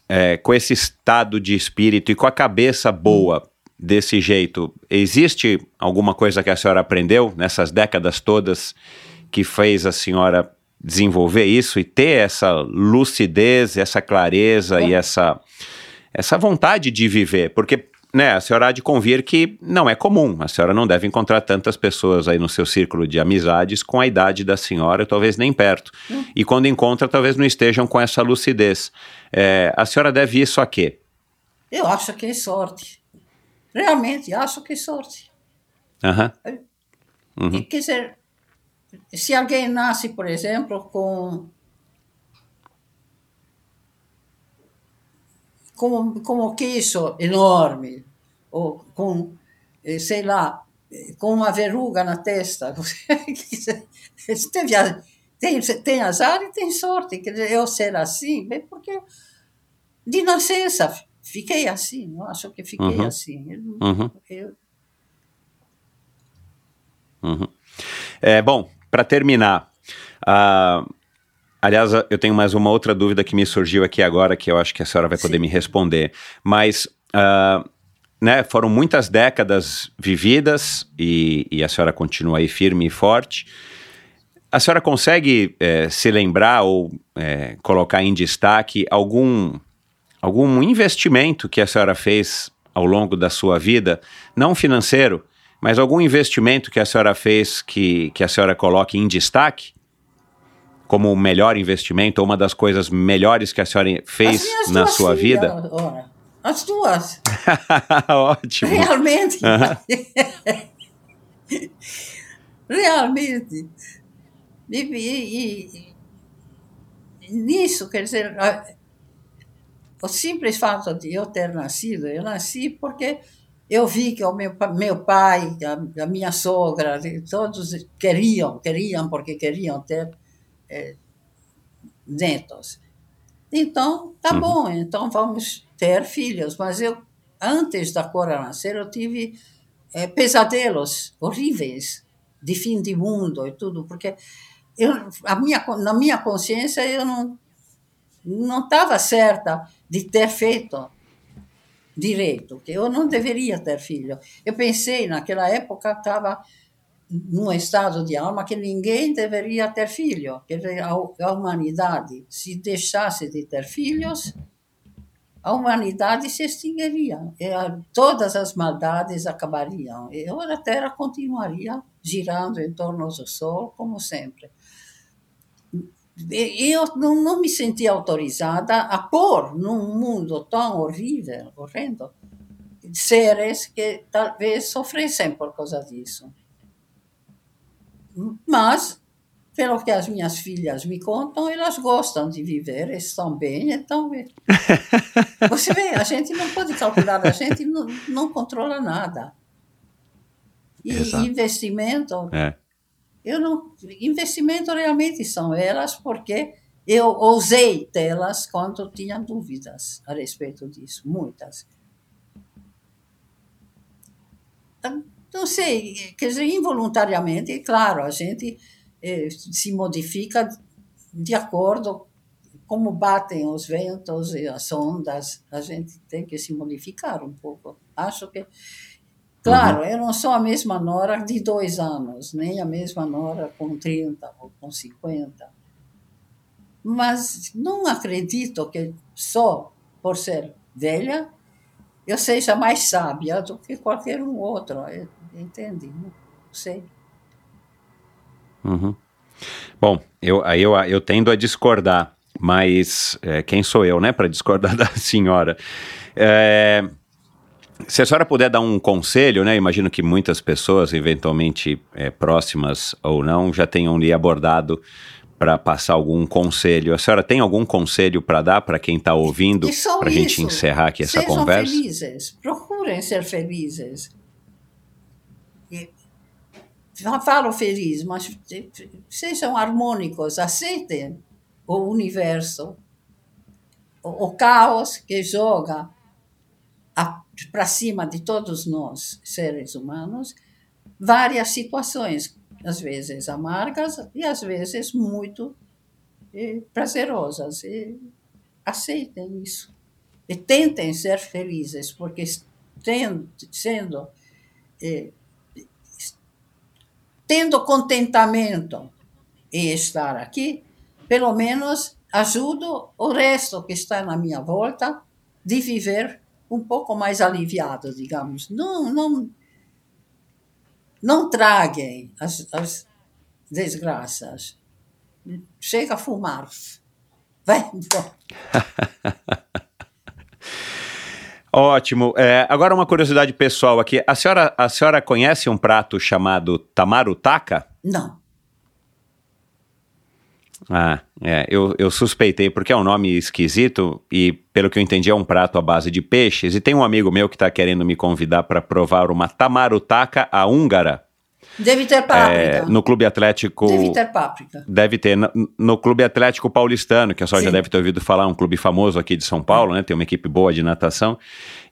é, com esse estado de espírito e com a cabeça boa desse jeito, existe alguma coisa que a senhora aprendeu nessas décadas todas que fez a senhora desenvolver isso e ter essa lucidez, essa clareza é. e essa, essa vontade de viver? Porque né, a senhora há de convir que não é comum, a senhora não deve encontrar tantas pessoas aí no seu círculo de amizades com a idade da senhora, talvez nem perto. Hum. E quando encontra, talvez não estejam com essa lucidez. É, a senhora deve isso a quê? Eu acho que é sorte. Realmente, acho que é sorte. Uhum. Uhum. Quer dizer, se alguém nasce, por exemplo, com com, com o queixo enorme, ou com, sei lá, com uma verruga na testa. tem, tem azar e tem sorte. Quer dizer, eu ser assim, bem, porque de nascença fiquei assim, eu acho que fiquei uhum. assim. Eu, uhum. eu... Uhum. É, bom, para terminar, uh, aliás, eu tenho mais uma outra dúvida que me surgiu aqui agora, que eu acho que a senhora vai poder Sim. me responder, mas uh, né, foram muitas décadas vividas e, e, a senhora continua aí firme e forte. A senhora consegue é, se lembrar ou é, colocar em destaque algum, algum investimento que a senhora fez ao longo da sua vida, não financeiro, mas algum investimento que a senhora fez que, que a senhora coloque em destaque? Como o melhor investimento, ou uma das coisas melhores que a senhora fez na sua vida? Ora, as duas. [laughs] Ótimo. Realmente. [laughs] Realmente. E, e, e, nisso, quer dizer, o simples fato de eu ter nascido, eu nasci porque eu vi que o meu, meu pai, a, a minha sogra, todos queriam, queriam porque queriam ter eh, netos. Então, tá Uhum. bom, então vamos ter filhos. Mas eu, antes da Cora nascer, eu tive eh, pesadelos horríveis de fim de mundo e tudo, porque eu, a minha, na minha consciência eu não não estava certa de ter feito direito, que eu não deveria ter filho. Eu pensei, naquela época, estava num estado de alma que ninguém deveria ter filho, que a, humanidade, se deixasse de ter filhos, a humanidade se extinguiria, e todas as maldades acabariam, e a Terra continuaria girando em torno do Sol, como sempre. Eu não, não me senti autorizada a pôr num mundo tão horrível, horrendo, seres que talvez sofressem por causa disso. Mas, pelo que as minhas filhas me contam, elas gostam de viver, estão bem, então. [laughs] Você vê, a gente não pode calcular, a gente não, não controla nada. E Exato. investimento, É. eu não. Investimento realmente são elas, porque eu ousei tê-las quando tinha dúvidas a respeito disso, muitas. Então, Não sei, quer dizer, involuntariamente, claro, a gente eh, se modifica de acordo como batem os ventos e as ondas, a gente tem que se modificar um pouco. Acho que Claro, eu não sou a mesma Nora de dois anos, nem a mesma Nora com 30 ou com 50. Mas não acredito que só por ser velha eu seja mais sábia do que qualquer um outro. eh, Entende? Não sei. Uhum. Bom, eu, eu, eu tendo a discordar, mas é, quem sou eu, né, para discordar [laughs] da senhora? É, se a senhora puder dar um conselho, né, imagino que muitas pessoas, eventualmente é, próximas ou não, já tenham lhe abordado para passar algum conselho. A senhora tem algum conselho para dar para quem está ouvindo, para a gente encerrar aqui essa Sejam conversa? felizes, procurem ser felizes. Já falo feliz, mas sejam harmônicos, aceitem o universo, o, o caos que joga para cima de todos nós, seres humanos, várias situações, às vezes amargas e às vezes muito eh, prazerosas. E aceitem isso e tentem ser felizes, porque tendo, sendo, eh, tendo contentamento em estar aqui, pelo menos ajudo o resto que está na minha volta de viver um pouco mais aliviado, digamos. Não, não, não traguem as, as desgraças. Chega a fumar. Vai embora. [laughs] Ótimo. É, agora uma curiosidade pessoal aqui. A senhora, a senhora conhece um prato chamado tamarutaka? Não. Ah, é. Eu, eu suspeitei porque é um nome esquisito e, pelo que eu entendi, é um prato à base de peixes. E tem um amigo meu que está querendo me convidar para provar uma tamarutaka à húngara Deve ter é, páprica. no Clube Atlético. Deve ter páprica. Deve ter no, no Clube Atlético Paulistano, que a senhora já deve ter ouvido falar, um clube famoso aqui de São Paulo, né? Tem uma equipe boa de natação.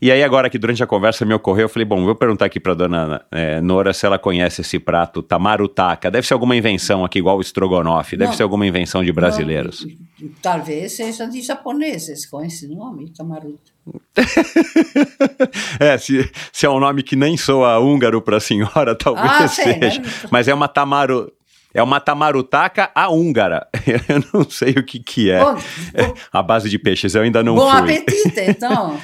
E aí, agora que durante a conversa me ocorreu, eu falei, bom, vou perguntar aqui pra dona eh, Nora se ela conhece esse prato tamarutaka. Deve ser alguma invenção aqui, igual o estrogonofe. Deve Não. ser alguma invenção de brasileiros. Não, talvez seja de japoneses com esse nome, Tamaruta. [laughs] é, se, se é um nome que nem soa húngaro pra senhora, [laughs] talvez Ah, sei, seja. né? Mas é uma tamaru... É uma tamarutaka à húngara. [laughs] Eu não sei o que que é. Bom, A base de peixes eu ainda não bom fui. apetite, então.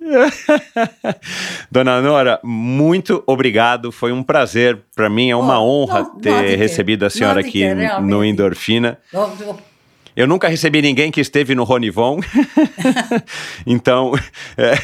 [laughs] Dona Nora, muito obrigado. Foi um prazer. Para mim é uma Oh, honra não, ter recebido a senhora aqui no. Endorfina. Eu- nunca recebi ninguém que esteve no Ronivon. [laughs] então, é,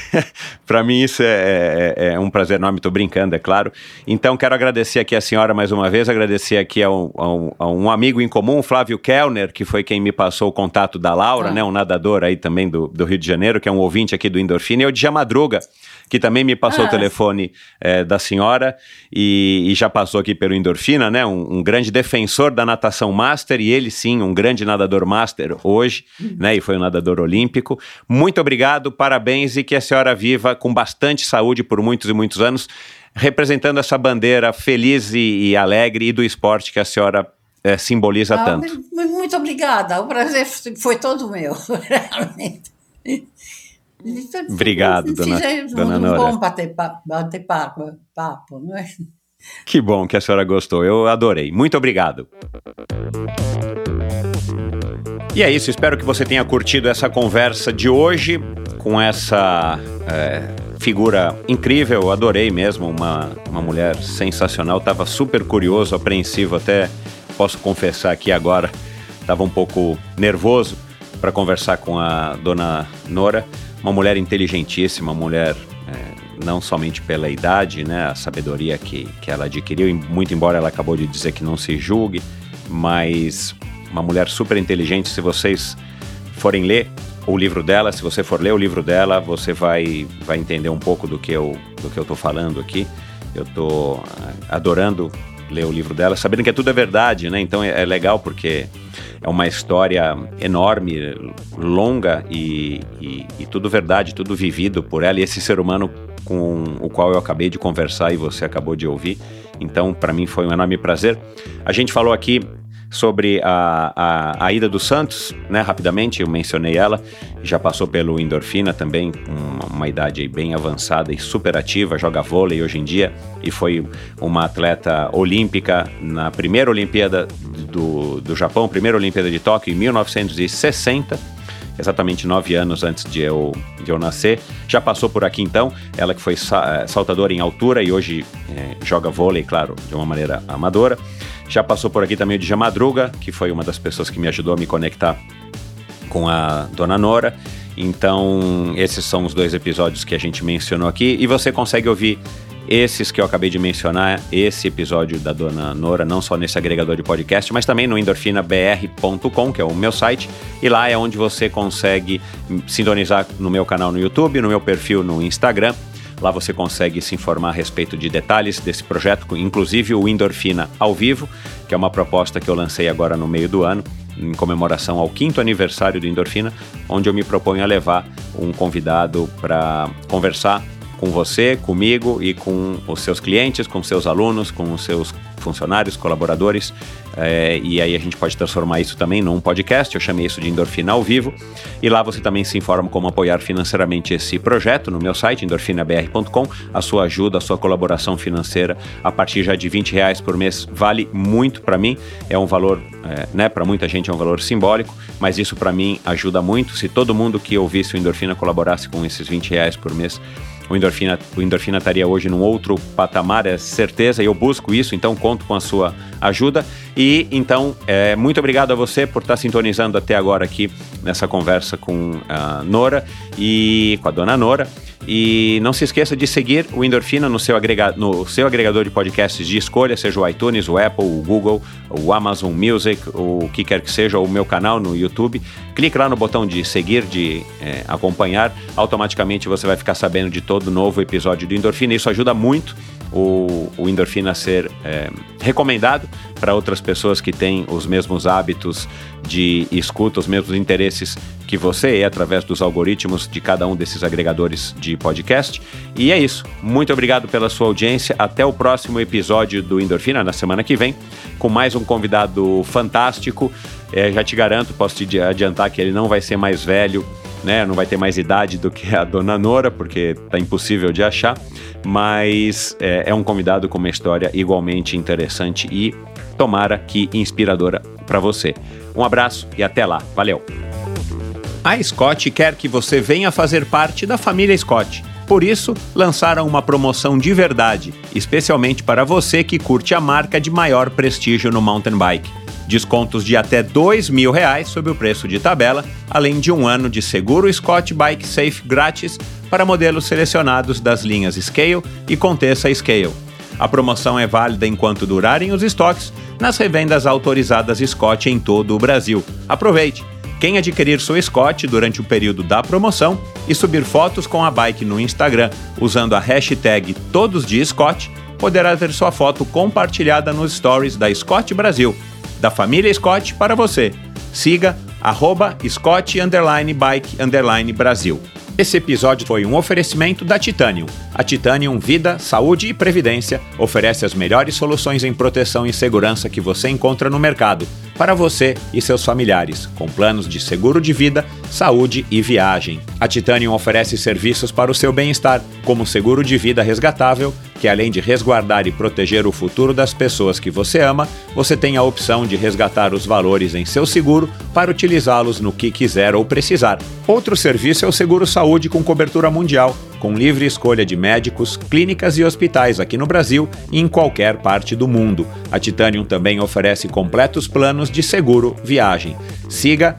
para mim isso é, é, é, um prazer enorme. Estou brincando, é claro. Então, quero agradecer aqui a senhora mais uma vez, agradecer aqui a um, a um, a um amigo em comum, Flávio Kellner, que foi quem me passou o contato da Laura, ah. né, um nadador aí também do, do Rio de Janeiro, que é um ouvinte aqui do Endorfina, e o Djamadruga. Madruga que também me passou ah. o telefone é, da senhora e, e, já passou aqui pelo Endorfina, né? Um, um, grande defensor da natação master e ele sim, um grande nadador master hoje, uhum. né? E foi um nadador olímpico. Muito obrigado, parabéns e que a senhora viva com bastante saúde por muitos e muitos anos, representando essa bandeira feliz e, e alegre e do esporte que a senhora é, simboliza ah, tanto. Muito obrigada, o prazer foi todo meu, [laughs] realmente. Obrigado, dona, dona um Nora. bom bater, bater papo, papo, não é? Que bom que a senhora gostou, eu adorei. Muito obrigado. E é isso, espero que você tenha curtido essa conversa de hoje com essa é, figura incrível, adorei mesmo, uma, uma mulher sensacional. Estava super curioso, apreensivo, até posso confessar aqui agora, estava um pouco nervoso para conversar com a dona Nora uma mulher inteligentíssima, uma mulher é, não somente pela idade, né, a sabedoria que, que ela adquiriu, muito embora ela acabou de dizer que não se julgue, mas uma mulher super inteligente. Se vocês forem ler o livro dela, se você for ler o livro dela, você vai, vai entender um pouco do que eu do que eu estou falando aqui. Eu estou é, adorando ler o livro dela, sabendo que tudo é verdade, né? Então é, é legal porque é uma história enorme, longa e, e, e, tudo verdade, tudo vivido por ela e esse ser humano com o qual eu acabei de conversar e você acabou de ouvir. Então, para mim foi um enorme prazer. A gente falou aqui sobre a, a, a, ida do Santos, né? Rapidamente, eu mencionei ela, já passou pelo Endorfina também, uma, uma idade bem avançada e super ativa, joga vôlei hoje em dia e foi uma atleta olímpica na primeira Olimpíada do, do Japão, primeira Olimpíada de Tóquio em 1960 exatamente nove anos antes de eu, de eu nascer. Já passou por aqui então, ela que foi saltadora em altura e hoje é, joga vôlei, claro, de uma maneira amadora. Já passou por aqui também o Dja Madruga, que foi uma das pessoas que me ajudou a me conectar com a Dona Nora. Então, esses são os dois episódios que a gente mencionou aqui. E você consegue ouvir esses que eu acabei de mencionar, esse episódio da Dona Nora, não só nesse agregador de podcast, mas também no endorfinabr.com, que é o meu site. E lá é onde você consegue sintonizar no meu canal no YouTube, no meu perfil no Instagram Lá você consegue se informar a respeito de detalhes desse projeto, inclusive o Endorfina ao vivo, que é uma proposta que eu lancei agora no meio do ano, em comemoração ao quinto aniversário do Endorfina, onde eu me proponho a levar um convidado para conversar com você, comigo e com os seus clientes, com seus alunos, com os seus funcionários, colaboradores, é, e aí a gente pode transformar isso também num podcast. Eu chamei isso de Endorfina ao vivo. E lá você também se informa como apoiar financeiramente esse projeto no meu site, endorfinabr.com. A sua ajuda, a sua colaboração financeira a partir já de 20 reais por mês vale muito para mim. É um valor, é, né, para muita gente é um valor simbólico, mas isso para mim ajuda muito. Se todo mundo que ouvisse o Endorfina colaborasse com esses 20 reais por mês, o endorfina, o endorfina estaria hoje num outro patamar, é certeza, e eu busco isso, então conto com a sua ajuda. E então, é, muito obrigado a você por estar sintonizando até agora aqui nessa conversa com a Nora e com a dona Nora. E não se esqueça de seguir o Endorfina no seu, agrega no seu agregador de podcasts de escolha, seja o iTunes, o Apple, o Google, o Amazon Music, o que quer que seja, o meu canal no YouTube. Clique lá no botão de seguir, de é, acompanhar. Automaticamente você vai ficar sabendo de todo novo episódio do Endorfina. Isso ajuda muito o, o endorfina a ser é, recomendado para outras pessoas que têm os mesmos hábitos de escuta, os mesmos interesses que você é através dos algoritmos de cada um desses agregadores de podcast. E é isso. Muito obrigado pela sua audiência. Até o próximo episódio do Endorfina, na semana que vem, com mais um convidado fantástico. É, já te garanto, posso te adiantar que ele não vai ser mais velho né? Não vai ter mais idade do que a dona Nora, porque tá impossível de achar. Mas é, é um convidado com uma história igualmente interessante e tomara que inspiradora para você. Um abraço e até lá. Valeu! A Scott quer que você venha fazer parte da família Scott. Por isso, lançaram uma promoção de verdade, especialmente para você que curte a marca de maior prestígio no mountain bike. Descontos de até 2 mil reais sobre o preço de tabela, além de um ano de seguro Scott Bike Safe grátis para modelos selecionados das linhas Scale e Contessa Scale. A promoção é válida enquanto durarem os estoques nas revendas autorizadas Scott em todo o Brasil. Aproveite! Quem adquirir sua Scott durante o período da promoção e subir fotos com a bike no Instagram usando a hashtag Todos de Scott, poderá ter sua foto compartilhada nos stories da Scott Brasil, da família Scott para você. Siga arroba Scott Bike Brasil. Esse episódio foi um oferecimento da Titanium. A Titanium Vida, Saúde e Previdência oferece as melhores soluções em proteção e segurança que você encontra no mercado para você e seus familiares, com planos de seguro de vida, saúde e viagem. A Titanium oferece serviços para o seu bem-estar, como seguro de vida resgatável, que além de resguardar e proteger o futuro das pessoas que você ama, você tem a opção de resgatar os valores em seu seguro para utilizá-los no que quiser ou precisar. Outro serviço é o seguro saúde com cobertura mundial com livre escolha de médicos, clínicas e hospitais aqui no Brasil e em qualquer parte do mundo. A Titanium também oferece completos planos de seguro viagem. Siga